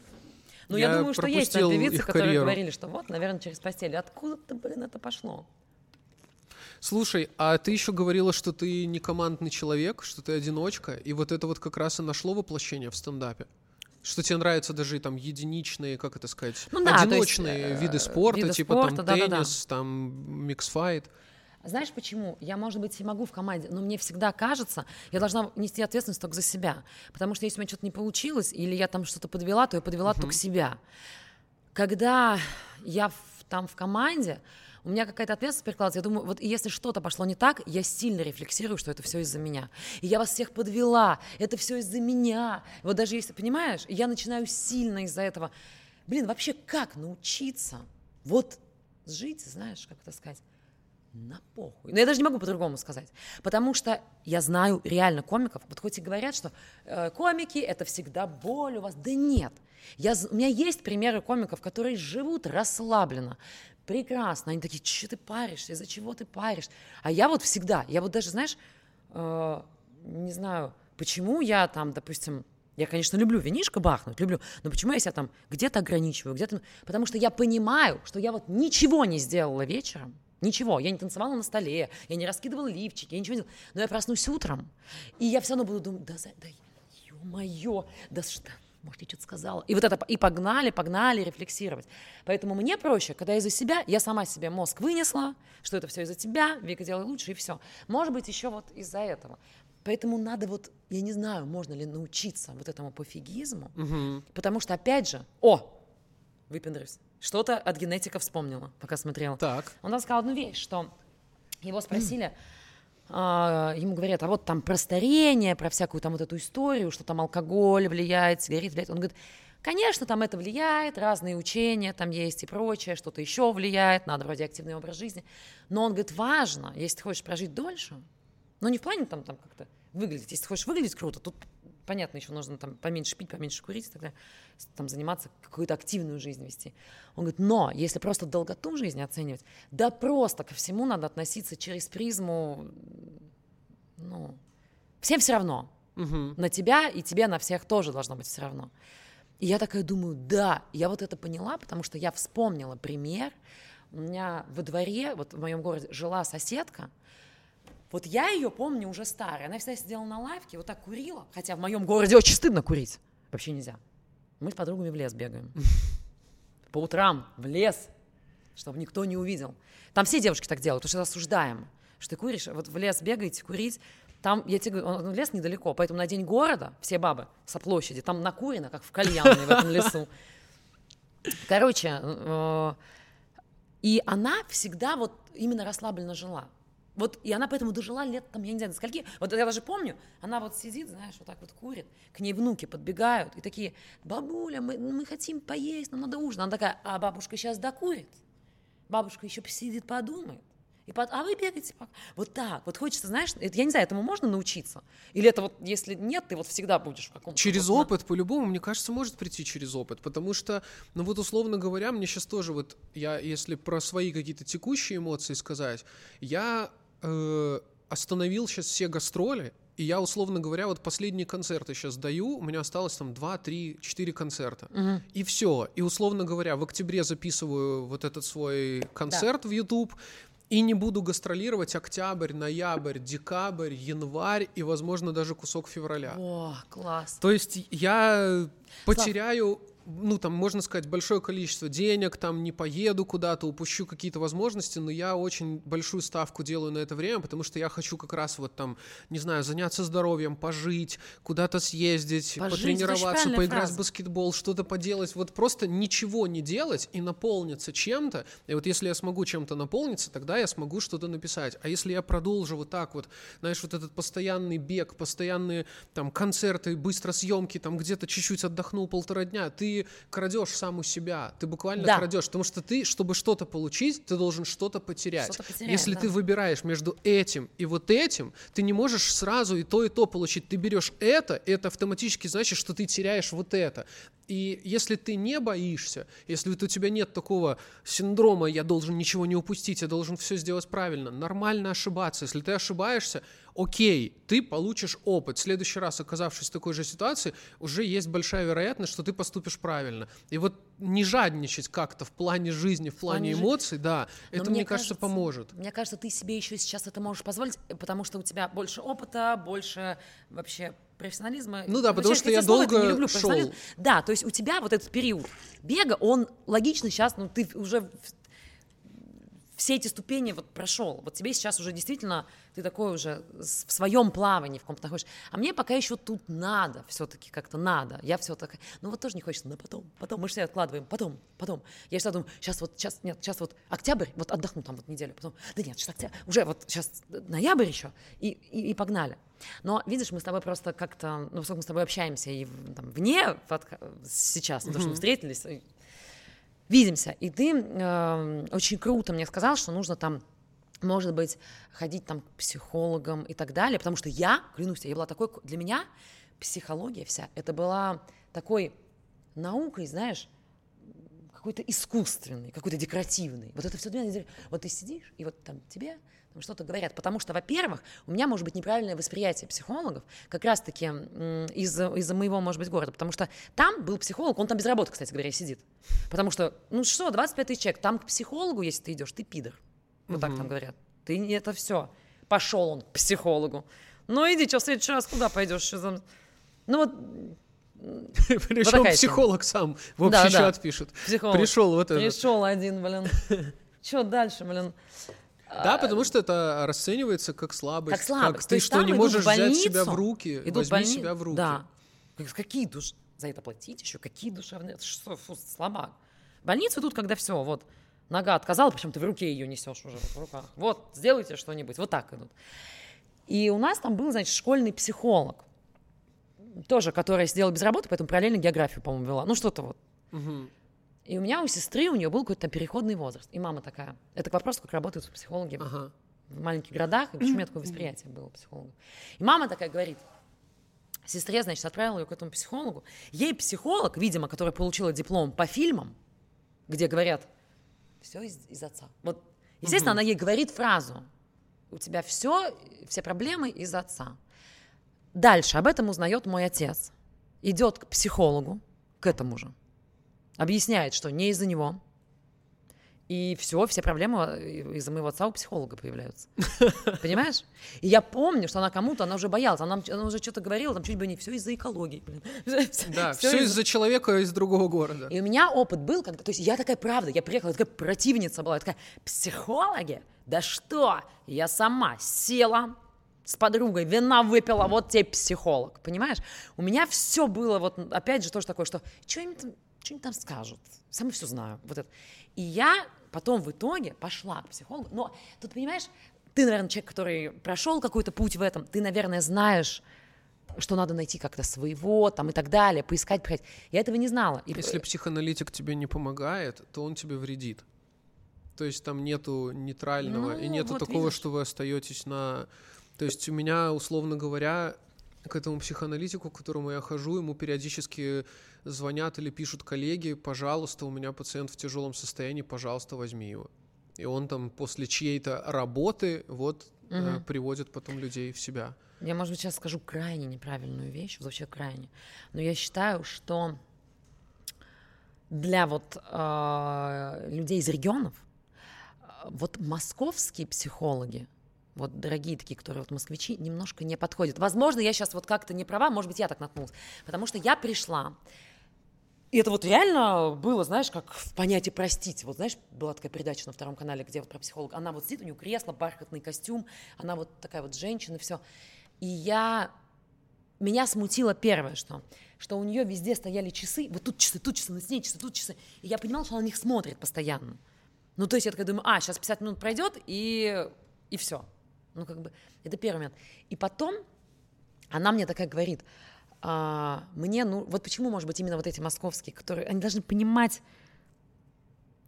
Speaker 1: Ну, я думаю, что есть певицы, которые говорили, что вот, наверное, через постель. Откуда-то, блин, это пошло?
Speaker 2: Слушай, а ты еще говорила, что ты не командный человек, что ты одиночка, и вот это вот как раз и нашло воплощение в стендапе? Что тебе нравятся даже там единичные, как это сказать, ну, да, одиночные есть, виды спорта, виды типа спорта, там да, теннис, да, да. там миксфайт.
Speaker 1: Знаешь почему? Я, может быть, и могу в команде, но мне всегда кажется, я должна нести ответственность только за себя. Потому что если у меня что-то не получилось, или я там что-то подвела, то я подвела uh-huh. только себя. Когда я в, там в команде, у меня какая-то ответственность перекладывается. Я думаю, вот если что-то пошло не так, я сильно рефлексирую, что это все из-за меня. И я вас всех подвела, это все из-за меня. Вот даже если, понимаешь, я начинаю сильно из-за этого. Блин, вообще как научиться вот жить, знаешь, как это сказать, на похуй. Но я даже не могу по-другому сказать. Потому что я знаю реально комиков, вот хоть и говорят, что э, комики — это всегда боль у вас. Да нет. Я, у меня есть примеры комиков, которые живут расслабленно, прекрасно. Они такие, что ты паришься, из-за чего ты паришь? А я вот всегда, я вот даже, знаешь, э, не знаю, почему я там, допустим, я, конечно, люблю винишко бахнуть, люблю, но почему я себя там где-то ограничиваю, где-то... Потому что я понимаю, что я вот ничего не сделала вечером, Ничего, я не танцевала на столе, я не раскидывала лифчики, я ничего не делала. Но я проснусь утром, и я все равно буду думать, да, да, ё-моё, да что, может, я что-то сказала. И вот это, и погнали, погнали рефлексировать. Поэтому мне проще, когда из-за себя, я сама себе мозг вынесла, что это все из-за тебя, Вика, делай лучше, и все. Может быть, еще вот из-за этого. Поэтому надо вот, я не знаю, можно ли научиться вот этому пофигизму, угу. потому что, опять же, о, выпендрюсь, что-то от генетика вспомнила, пока смотрела.
Speaker 2: Так.
Speaker 1: Он там сказал одну вещь, что его спросили, ему говорят, а вот там про старение, про всякую там вот эту историю, что там алкоголь влияет, сигарет влияет. Он говорит, конечно, там это влияет, разные учения там есть и прочее, что-то еще влияет, надо вроде активный образ жизни. Но он говорит, важно, если ты хочешь прожить дольше, но не в плане там, там как-то выглядеть, если ты хочешь выглядеть круто, тут понятно, еще нужно там поменьше пить, поменьше курить, тогда там заниматься, какую-то активную жизнь вести. Он говорит, но если просто долготу жизни оценивать, да просто ко всему надо относиться через призму, ну, всем все равно. Угу. На тебя и тебе на всех тоже должно быть все равно. И я такая думаю, да, я вот это поняла, потому что я вспомнила пример. У меня во дворе, вот в моем городе, жила соседка, вот я ее помню уже старая. Она всегда сидела на лавке, вот так курила. Хотя в моем городе очень стыдно курить. Вообще нельзя. Мы с подругами в лес бегаем. По утрам в лес, чтобы никто не увидел. Там все девушки так делают, потому что осуждаем. Что ты куришь, вот в лес бегаете, курить. Там, я тебе говорю, лес недалеко, поэтому на день города все бабы со площади, там накурено, как в кальянной в этом лесу. Короче, э, и она всегда вот именно расслабленно жила. Вот, и она поэтому дожила лет, там, я не знаю, до скольки. Вот я даже помню, она вот сидит, знаешь, вот так вот курит, к ней внуки подбегают и такие, бабуля, мы, мы хотим поесть, нам надо ужин. Она такая, а бабушка сейчас докурит. Бабушка еще посидит, подумает. И под, а вы бегаете пока. Вот так. Вот хочется, знаешь, это, я не знаю, этому можно научиться? Или это вот, если нет, ты вот всегда будешь в каком-то...
Speaker 2: Через
Speaker 1: вот,
Speaker 2: опыт, по-любому, мне кажется, может прийти через опыт. Потому что, ну вот условно говоря, мне сейчас тоже вот, я, если про свои какие-то текущие эмоции сказать, я э, остановил сейчас все гастроли, и я, условно говоря, вот последние концерты сейчас даю, у меня осталось там 2, 3, 4 концерта.
Speaker 1: Мгм.
Speaker 2: И все. И, условно говоря, в октябре записываю вот этот свой концерт в YouTube, и не буду гастролировать октябрь, ноябрь, декабрь, январь и, возможно, даже кусок февраля.
Speaker 1: О, класс.
Speaker 2: То есть я потеряю, ну, там, можно сказать, большое количество денег, там, не поеду куда-то, упущу какие-то возможности, но я очень большую ставку делаю на это время, потому что я хочу как раз вот там, не знаю, заняться здоровьем, пожить, куда-то съездить,
Speaker 1: Пожить,
Speaker 2: потренироваться, поиграть
Speaker 1: фраза.
Speaker 2: в баскетбол, что-то поделать, вот просто ничего не делать и наполниться чем-то. И вот если я смогу чем-то наполниться, тогда я смогу что-то написать. А если я продолжу вот так вот, знаешь, вот этот постоянный бег, постоянные там концерты, быстро съемки, там где-то чуть-чуть отдохнул полтора дня, ты крадешь сам у себя, ты буквально
Speaker 1: Да.
Speaker 2: крадешь, потому что ты, чтобы что-то получить, ты должен что-то потерять.
Speaker 1: Что-то потерять,
Speaker 2: если
Speaker 1: да.
Speaker 2: ты выбираешь между этим и вот этим, ты не можешь сразу и то, и то получить. Ты берешь это, это автоматически значит, что ты теряешь вот это. И если ты не боишься, если вот у тебя нет такого синдрома «я должен ничего не упустить, я должен все сделать правильно», нормально ошибаться. Если ты ошибаешься, окей, ты получишь опыт. В следующий раз, оказавшись в такой же ситуации, уже есть большая вероятность, что ты поступишь правильно. И вот не жадничать как-то в плане жизни, в плане
Speaker 1: плане
Speaker 2: эмоций, да,
Speaker 1: Но
Speaker 2: это,
Speaker 1: мне
Speaker 2: мне кажется, поможет.
Speaker 1: Мне кажется, ты себе еще сейчас это можешь позволить, потому что у тебя больше опыта, больше вообще профессионализма.
Speaker 2: Ну да, потому
Speaker 1: Вообще,
Speaker 2: что я
Speaker 1: слова, это не
Speaker 2: долго
Speaker 1: люблю,
Speaker 2: шел.
Speaker 1: Да, то есть у тебя вот этот период бега, он логично сейчас, ну ты уже все эти ступени вот прошел. Вот тебе сейчас уже действительно, ты такой уже в своем плавании в ком-то находишься. А мне пока еще тут надо, все-таки как-то надо. Я все такая, ну вот тоже не хочется, но потом, потом, мы же все откладываем, потом, потом. Я всегда думаю, сейчас вот, сейчас, нет, сейчас вот октябрь, вот отдохну там вот неделю, потом, да нет, сейчас октябрь, уже вот сейчас ноябрь еще, и, и, и погнали. Но, видишь, мы с тобой просто как-то, ну, поскольку мы с тобой общаемся и там, вне подка- сейчас, не то, что мы встретились, видимся. И ты эм, очень круто мне сказал, что нужно там может быть, ходить там к психологам и так далее, потому что я, клянусь тебе, я была такой, для меня психология вся, это была такой наукой, знаешь, какой-то искусственный, какой-то декоративный. Вот это все вот ты сидишь, и вот там тебе что-то говорят. Потому что, во-первых, у меня может быть неправильное восприятие психологов, как раз-таки из-за, из-за моего, может быть, города. Потому что там был психолог, он там без работы, кстати говоря, сидит. Потому что, ну что, 25 тысяч человек, там к психологу, если ты идешь, ты пидор. Вот так там говорят. Ты не- это все. Пошел он к психологу. Ну иди, что в следующий раз куда пойдешь? Ну вот
Speaker 2: Причем
Speaker 1: тема.
Speaker 2: психолог сам в
Speaker 1: Да,
Speaker 2: общий
Speaker 1: да.
Speaker 2: чат пишет.
Speaker 1: психолог.
Speaker 2: Пришел вот этот.
Speaker 1: Пришел один, блин. Что дальше, блин?
Speaker 2: Да, потому что это расценивается как слабость.
Speaker 1: Как слабость. То
Speaker 2: ты что, не можешь взять себя в руки.
Speaker 1: Идут
Speaker 2: Возьми
Speaker 1: больни-
Speaker 2: себя в руки.
Speaker 1: Да. Как- Какие душ... За это платить еще? Какие душевные? Что, фу, слабак. В больницу идут, когда все, вот, нога отказала, причем ты в руке ее несешь уже, вот, в руках. Вот, сделайте что-нибудь. Вот так идут. И у нас там был, значит, школьный психолог. Тоже, которая сидела без работы, поэтому параллельно географию, по-моему, вела. Ну, что-то вот.
Speaker 2: Мгм.
Speaker 1: И у меня, у сестры, у нее был какой-то там переходный возраст. И мама такая. Это к вопросу, как работают психологи
Speaker 2: Ага.
Speaker 1: в маленьких городах, и почему у меня такое восприятие было психолога. И мама такая говорит, сестре, значит, отправила ее к этому психологу. Ей психолог, видимо, который получила диплом по фильмам, где говорят, все из, из отца. Вот, естественно, она ей говорит фразу, у тебя все, все проблемы из отца. Дальше об этом узнает мой отец. Идет к психологу, к этому же. Объясняет, что не из-за него. И все, все проблемы э, из-за моего отца у психолога появляются. Понимаешь? И я помню, что она кому-то, она уже боялась, она, она уже что-то говорила, там чуть бы не все из-за экологии. блин.
Speaker 2: Да, все
Speaker 1: из-за-
Speaker 2: из-за человека из другого города.
Speaker 1: и у меня опыт был, когда, то есть я такая правда, я приехала, такая противница была, я такая, психологи? Да что? Я сама села с подругой, вина выпила, вот тебе психолог, понимаешь? У меня все было, вот опять же тоже такое, что что им там, что им там скажут? Сама все знаю. Вот это. И я потом в итоге пошла к психологу. Но тут, понимаешь, ты, наверное, человек, который прошел какой-то путь в этом, ты, наверное, знаешь, что надо найти как-то своего, там и так далее, поискать, поискать. Я этого не знала. И-
Speaker 2: Если психоаналитик тебе не помогает, то он тебе вредит. То есть там нету нейтрального
Speaker 1: Ну,
Speaker 2: и нету
Speaker 1: вот
Speaker 2: такого,
Speaker 1: видишь.
Speaker 2: что вы остаетесь на... То есть у меня, условно говоря, к этому психоаналитику, к которому я хожу, ему периодически звонят или пишут коллеги, пожалуйста, у меня пациент в тяжелом состоянии, пожалуйста, возьми его. И он там после чьей-то работы вот э,
Speaker 1: Мгм.
Speaker 2: приводит потом людей в себя.
Speaker 1: Я, может быть, сейчас скажу крайне неправильную вещь, вообще крайне. Но я считаю, что для вот э, людей из регионов э, вот московские психологи, вот дорогие такие, которые вот москвичи, немножко не подходят. Возможно, я сейчас вот как-то не права, может быть, я так наткнулась. Потому что я пришла, и это вот реально было, знаешь, как в понятии простить. Вот знаешь, была такая передача на втором канале, где вот про психолога. Она вот сидит, у нее кресло, бархатный костюм, она вот такая вот женщина, все. И я... Меня смутило первое, что, что у нее везде стояли часы, вот тут часы, тут часы, на стене часы, тут часы. И я понимала, что она на них смотрит постоянно. Ну, то есть я такая думаю, а, сейчас 50 минут пройдет, и, и все. Ну, как бы, это первый момент. И потом она мне такая говорит, а, мне, ну, вот почему, может быть, именно вот эти московские, которые, они должны понимать,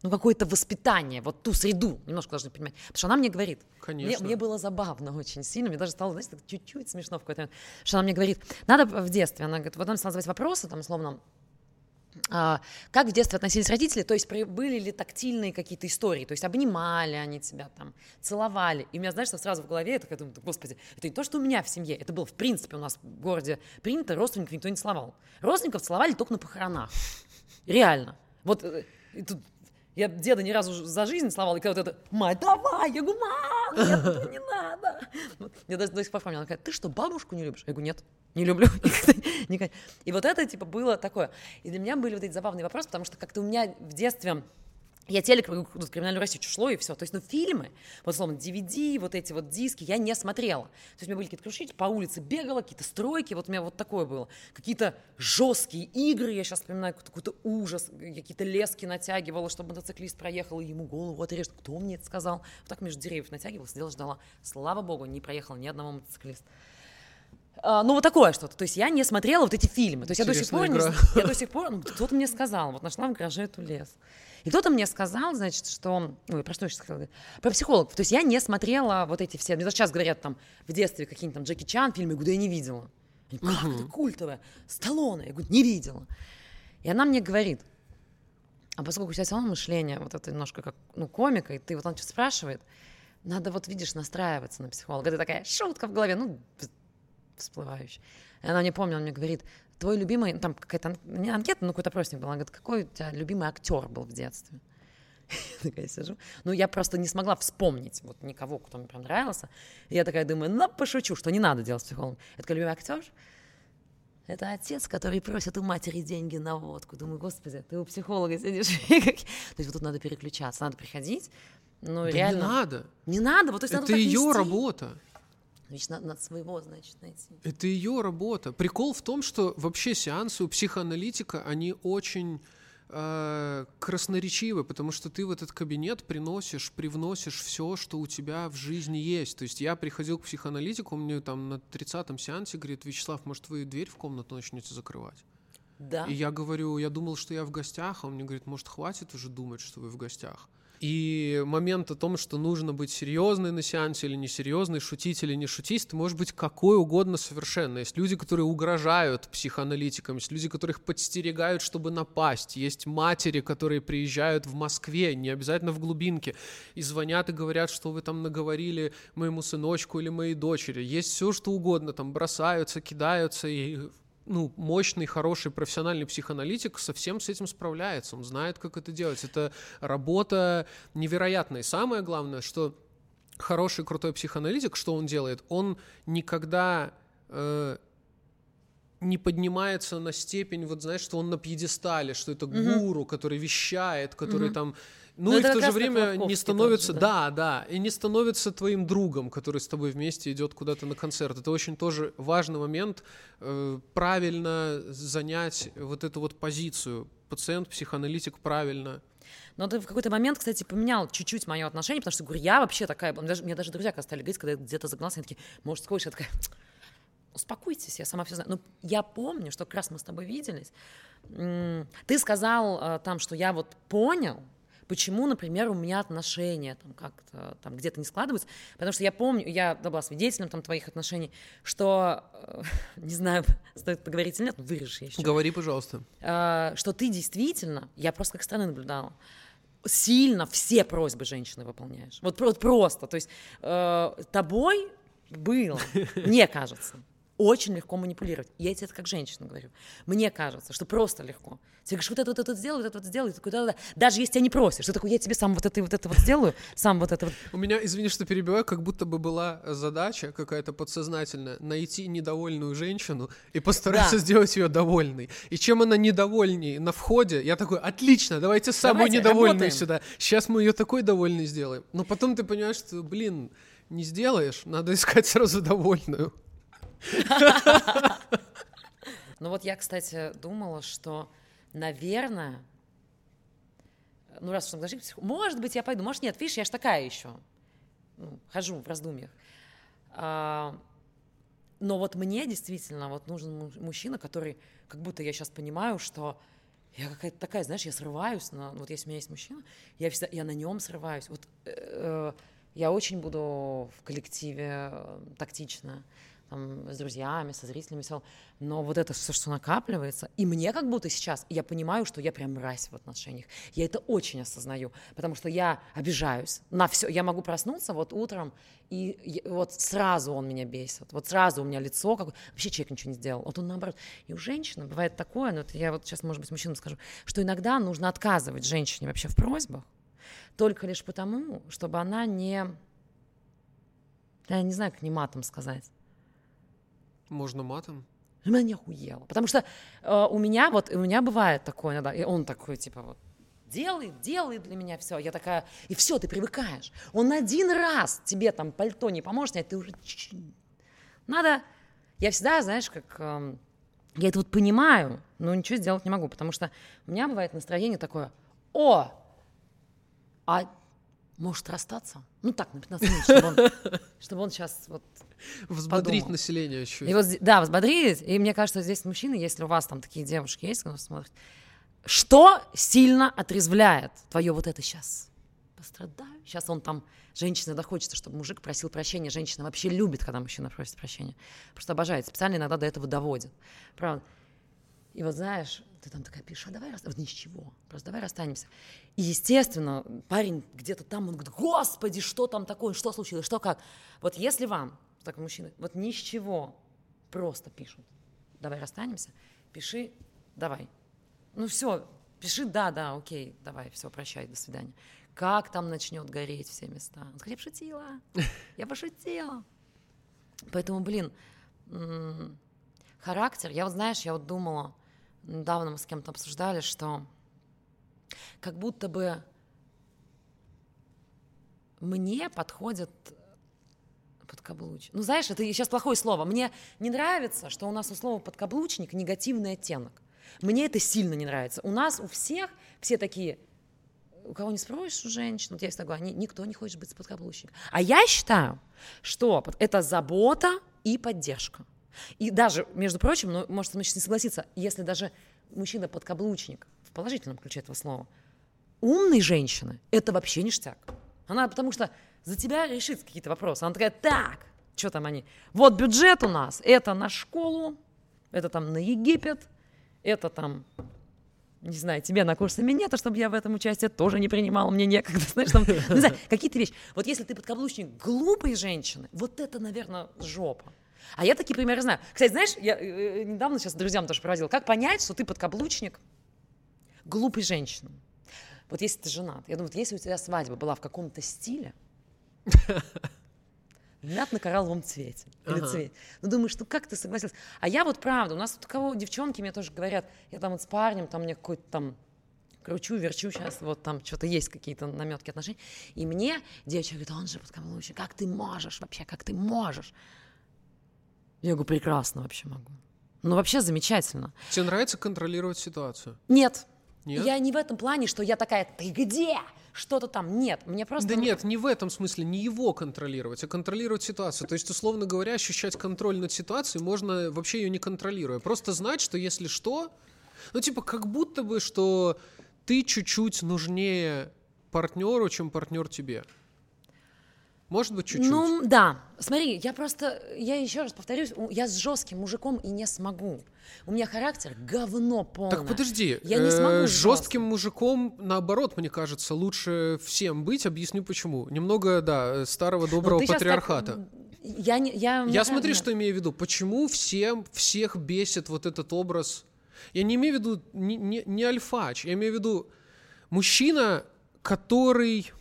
Speaker 1: ну, какое-то воспитание, вот ту среду немножко должны понимать. Потому что она мне говорит, мне,
Speaker 2: Конечно.
Speaker 1: мне было забавно очень сильно, мне даже стало, знаете, так чуть-чуть смешно в какой-то момент, что она мне говорит, надо в детстве, она говорит, вот она стала задавать вопросы, там, условно, а, как в детстве относились родители, то есть были ли тактильные какие-то истории, то есть обнимали они тебя там, целовали. И у меня, знаешь, сразу в голове, я такая думаю, «Да, господи, это не то, что у меня в семье, это было в принципе у нас в городе принято, родственников никто не целовал. Родственников целовали только на похоронах. Реально. Вот э, тут я деда ни разу за жизнь целовала, и когда вот это, мать, давай, я говорю, мам, нет, не надо. Вот, Я даже до сих пор помню, она говорит, ты что, бабушку не любишь? Я говорю, нет, не люблю. Никогда, никогда. И вот это, типа, было такое. И для меня были вот эти забавные вопросы, потому что как-то у меня в детстве я телек, тут криминальную Россию шло и все. То есть, ну, фильмы, вот, словно, DVD, вот эти вот диски, я не смотрела. То есть, у меня были какие-то крушители, по улице бегала, какие-то стройки, вот у меня вот такое было. Какие-то жесткие игры, я сейчас вспоминаю какой-то, ужас, какие-то лески натягивала, чтобы мотоциклист проехал, и ему голову отрежет. Кто мне это сказал? Вот так между деревьев натягивала, сидела, ждала. Слава богу, не проехал ни одного мотоциклиста. А, ну, вот такое что-то. То есть я не смотрела вот эти фильмы. То есть я до сих пор,
Speaker 2: Интересная
Speaker 1: не, я до сих пор, ну, кто-то мне сказал, вот нашла в гараже эту лес. И кто-то мне сказал, значит, что... Ой, про что я сейчас говорить? Про психологов. То есть я не смотрела вот эти все... Мне даже сейчас говорят там в детстве какие-нибудь там Джеки Чан фильмы, я говорю, да я не видела. Они, как это культовое? Сталлоне. Я говорю, не видела. И она мне говорит, а поскольку у тебя все равно мышление, вот это немножко как, ну, комика, и ты вот он что спрашивает, надо вот, видишь, настраиваться на психолога. Это такая шутка в голове, ну, вс- всплывающая. И она не помню, он мне говорит, твой любимый, там какая-то, не анкета, но какой-то опросник был. Она говорит, какой у тебя любимый актер был в детстве? Я такая сижу. Ну, я просто не смогла вспомнить вот никого, кто мне прям нравился. И я такая думаю, ну, пошучу, что не надо делать с психологом. Я такая, любимый актер? Это отец, который просит у матери деньги на водку. Думаю, господи, ты у психолога сидишь. То есть вот тут надо переключаться, надо приходить. Ну,
Speaker 2: Да
Speaker 1: реально.
Speaker 2: не надо.
Speaker 1: Не надо, вот то есть надо
Speaker 2: Это
Speaker 1: так
Speaker 2: ее
Speaker 1: нести.
Speaker 2: работа.
Speaker 1: Значит, надо, надо своего, значит, найти.
Speaker 2: Это ее работа. Прикол в том, что вообще сеансы у психоаналитика, они очень э, красноречивы, потому что ты в этот кабинет приносишь, привносишь все, что у тебя в жизни есть. То есть я приходил к психоаналитику, он мне там на 30-м сеансе говорит, Вячеслав, может, вы дверь в комнату начнете закрывать?
Speaker 1: Да.
Speaker 2: И я говорю, я думал, что я в гостях, а он мне говорит, может, хватит уже думать, что вы в гостях. И момент о том, что нужно быть серьезной на сеансе или несерьезной, шутить или не шутить, ты можешь быть какой угодно совершенно. Есть люди, которые угрожают психоаналитикам, есть люди, которых подстерегают, чтобы напасть. Есть матери, которые приезжают в Москве, не обязательно в глубинке, и звонят и говорят, что вы там наговорили моему сыночку или моей дочери. Есть все, что угодно, там бросаются, кидаются, и ну, мощный, хороший, профессиональный психоаналитик совсем с этим справляется. Он знает, как это делать. Это работа невероятная. И самое главное, что хороший, крутой психоаналитик, что он делает? Он никогда э, не поднимается на степень, вот знаешь, что он на пьедестале, что это гуру, который вещает, который
Speaker 1: Мгм.
Speaker 2: там... Ну,
Speaker 1: Ну,
Speaker 2: и в то же время не
Speaker 1: тоже,
Speaker 2: становится...
Speaker 1: да.
Speaker 2: да, да, и не становится твоим другом, который с тобой вместе идет куда-то на концерт. Это очень тоже важный момент, э, правильно занять вот эту вот позицию. Пациент, психоаналитик правильно.
Speaker 1: Но ты в какой-то момент, кстати, поменял чуть-чуть мое отношение, потому что, говорю, я вообще такая, была. даже, мне даже друзья стали говорить, когда я где-то загнался, они такие, может, сходишь, я такая, успокойтесь, я сама все знаю. Но я помню, что как раз мы с тобой виделись, ты сказал э, там, что я вот понял, почему, например, у меня отношения там как-то там где-то не складываются, потому что я помню, я была свидетелем там твоих отношений, что, э, не знаю, стоит поговорить или нет, вырежешь я еще.
Speaker 2: Говори, пожалуйста.
Speaker 1: Э, что ты действительно, я просто как стороны наблюдала, сильно все просьбы женщины выполняешь. Вот, вот просто, то есть э, тобой было, мне кажется, очень легко манипулировать. Я тебе это как женщина говорю. Мне кажется, что просто легко. Ты говоришь, вот это вот это сделай, вот это вот сделай, такой, да, да, да. Даже если тебя не просишь, что такое, я тебе сам вот это и вот это вот сделаю, сам вот это вот.
Speaker 2: У меня, извини, что перебиваю, как будто бы была задача какая-то подсознательная найти недовольную женщину и постараться да. сделать ее довольной. И чем она недовольней на входе, я такой, отлично, давайте самую давайте, недовольную работаем. сюда. Сейчас мы ее такой довольной сделаем. Но потом ты понимаешь, что, блин, не сделаешь, надо искать сразу довольную.
Speaker 1: Ну вот я, кстати, думала, что, наверное, ну раз уж согласились, может быть, я пойду, может нет, видишь, я ж такая еще, ну, хожу в раздумьях. А, но вот мне действительно вот нужен мужчина, который, как будто я сейчас понимаю, что я какая-то такая, знаешь, я срываюсь на, вот если у меня есть мужчина, я всегда, я на нем срываюсь. Вот э, э я очень буду в коллективе э, тактично там, с друзьями, со зрителями, все. но вот это все, что накапливается, и мне как будто сейчас, я понимаю, что я прям мразь в отношениях. Я это очень осознаю, потому что я обижаюсь на все. Я могу проснуться вот утром, и вот сразу он меня бесит, вот сразу у меня лицо, как вообще человек ничего не сделал, вот он наоборот. И у женщины бывает такое, но это я вот сейчас, может быть, мужчинам скажу, что иногда нужно отказывать женщине вообще в просьбах, только лишь потому, чтобы она не... Я не знаю, как не матом сказать
Speaker 2: можно матом?
Speaker 1: Она не охуела. Потому что э, у меня вот, у меня бывает такое иногда, и он такой, типа, вот, делай, делай для меня все. Я такая, и все, ты привыкаешь. Он один раз тебе там пальто не поможет снять, ты уже... Надо... Я всегда, знаешь, как... Э, я это вот понимаю, но ничего сделать не могу, потому что у меня бывает настроение такое, о, а может расстаться? Ну так, на 15 минут, чтобы он, чтобы он сейчас вот
Speaker 2: Взбодрить подумал. население чуть.
Speaker 1: И вот, да, взбодрить. И мне кажется, здесь мужчины, если у вас там такие девушки есть, кто смотрит, что сильно отрезвляет твое вот это сейчас? Пострадаю. Сейчас он там, женщина доходит, чтобы мужик просил прощения. Женщина вообще любит, когда мужчина просит прощения. Просто обожает. Специально иногда до этого доводит. Правда. И вот знаешь, ты там такая пишешь, а давай расстанемся. Вот ни с чего, просто давай расстанемся. И, естественно, парень где-то там, он говорит, господи, что там такое, что случилось, что как. Вот если вам, так мужчины, вот ни с чего, просто пишут, давай расстанемся, пиши, давай. Ну все, пиши, да, да, окей, давай, все, прощай, до свидания. Как там начнет гореть все места? Он скажет, я пошутила, я пошутила. Поэтому, блин, характер, я вот, знаешь, я вот думала, недавно мы с кем-то обсуждали, что как будто бы мне подходит подкаблучник. Ну, знаешь, это сейчас плохое слово. Мне не нравится, что у нас у слова подкаблучник негативный оттенок. Мне это сильно не нравится. У нас у всех все такие, у кого не спросишь у женщин, вот я всегда говорю, никто не хочет быть подкаблучником. А я считаю, что это забота и поддержка. И даже, между прочим, ну, может, мужчина не согласиться, если даже мужчина-подкаблучник, в положительном ключе этого слова, умной женщины, это вообще ништяк. Она потому что за тебя решит какие-то вопросы. Она такая, так, что там они? Вот бюджет у нас, это на школу, это там на Египет, это там не знаю, тебе на курсы минета, чтобы я в этом участие тоже не принимала, мне некогда, знаешь, там, не знаю, какие-то вещи. Вот если ты подкаблучник глупой женщины, вот это, наверное, жопа. А я такие примеры знаю. Кстати, знаешь, я э, э недавно сейчас друзьям тоже проводила. Как понять, что ты подкаблучник глупой женщины? Вот если ты женат, я думаю, вот если у тебя свадьба была в каком-то стиле, мят на коралловом цвете. Или цвете. Ну, думаешь, ну как ты согласилась? А я вот правда, у нас тут кого девчонки мне тоже говорят, я там вот с парнем, там мне какой-то там кручу, верчу сейчас, вот там что-то есть какие-то наметки отношений. И мне девочка говорит, он же подкаблучник, как ты можешь вообще, как ты можешь? Я говорю, прекрасно вообще могу. Ну, вообще замечательно.
Speaker 2: Тебе нравится контролировать ситуацию?
Speaker 1: Нет. Нет? Я не в этом плане, что я такая, ты где? Что-то там. Нет, мне просто...
Speaker 2: Да нет, не в этом смысле, не его контролировать, а контролировать ситуацию. То есть, условно говоря, ощущать контроль над ситуацией можно вообще ее не контролируя. Просто знать, что если что... Ну, типа, как будто бы, что ты чуть-чуть нужнее партнеру, чем партнер тебе. Может быть, чуть-чуть.
Speaker 1: Ну, да. Смотри, я просто, я еще раз повторюсь, я с жестким мужиком и не смогу. У меня характер говно полное.
Speaker 2: Так подожди,
Speaker 1: Я не
Speaker 2: э,
Speaker 1: смогу
Speaker 2: с
Speaker 1: с
Speaker 2: жестким мужиком, наоборот, мне кажется, лучше всем быть. Объясню почему. Немного, да, старого
Speaker 1: Ну,
Speaker 2: доброго
Speaker 1: так,
Speaker 2: патриархата.
Speaker 1: м, Я не, я,
Speaker 2: Я смотри, что имею в виду. Почему всем, всех бесит вот этот образ? Я не имею в виду не, не, не альфач, я имею в виду мужчина, который...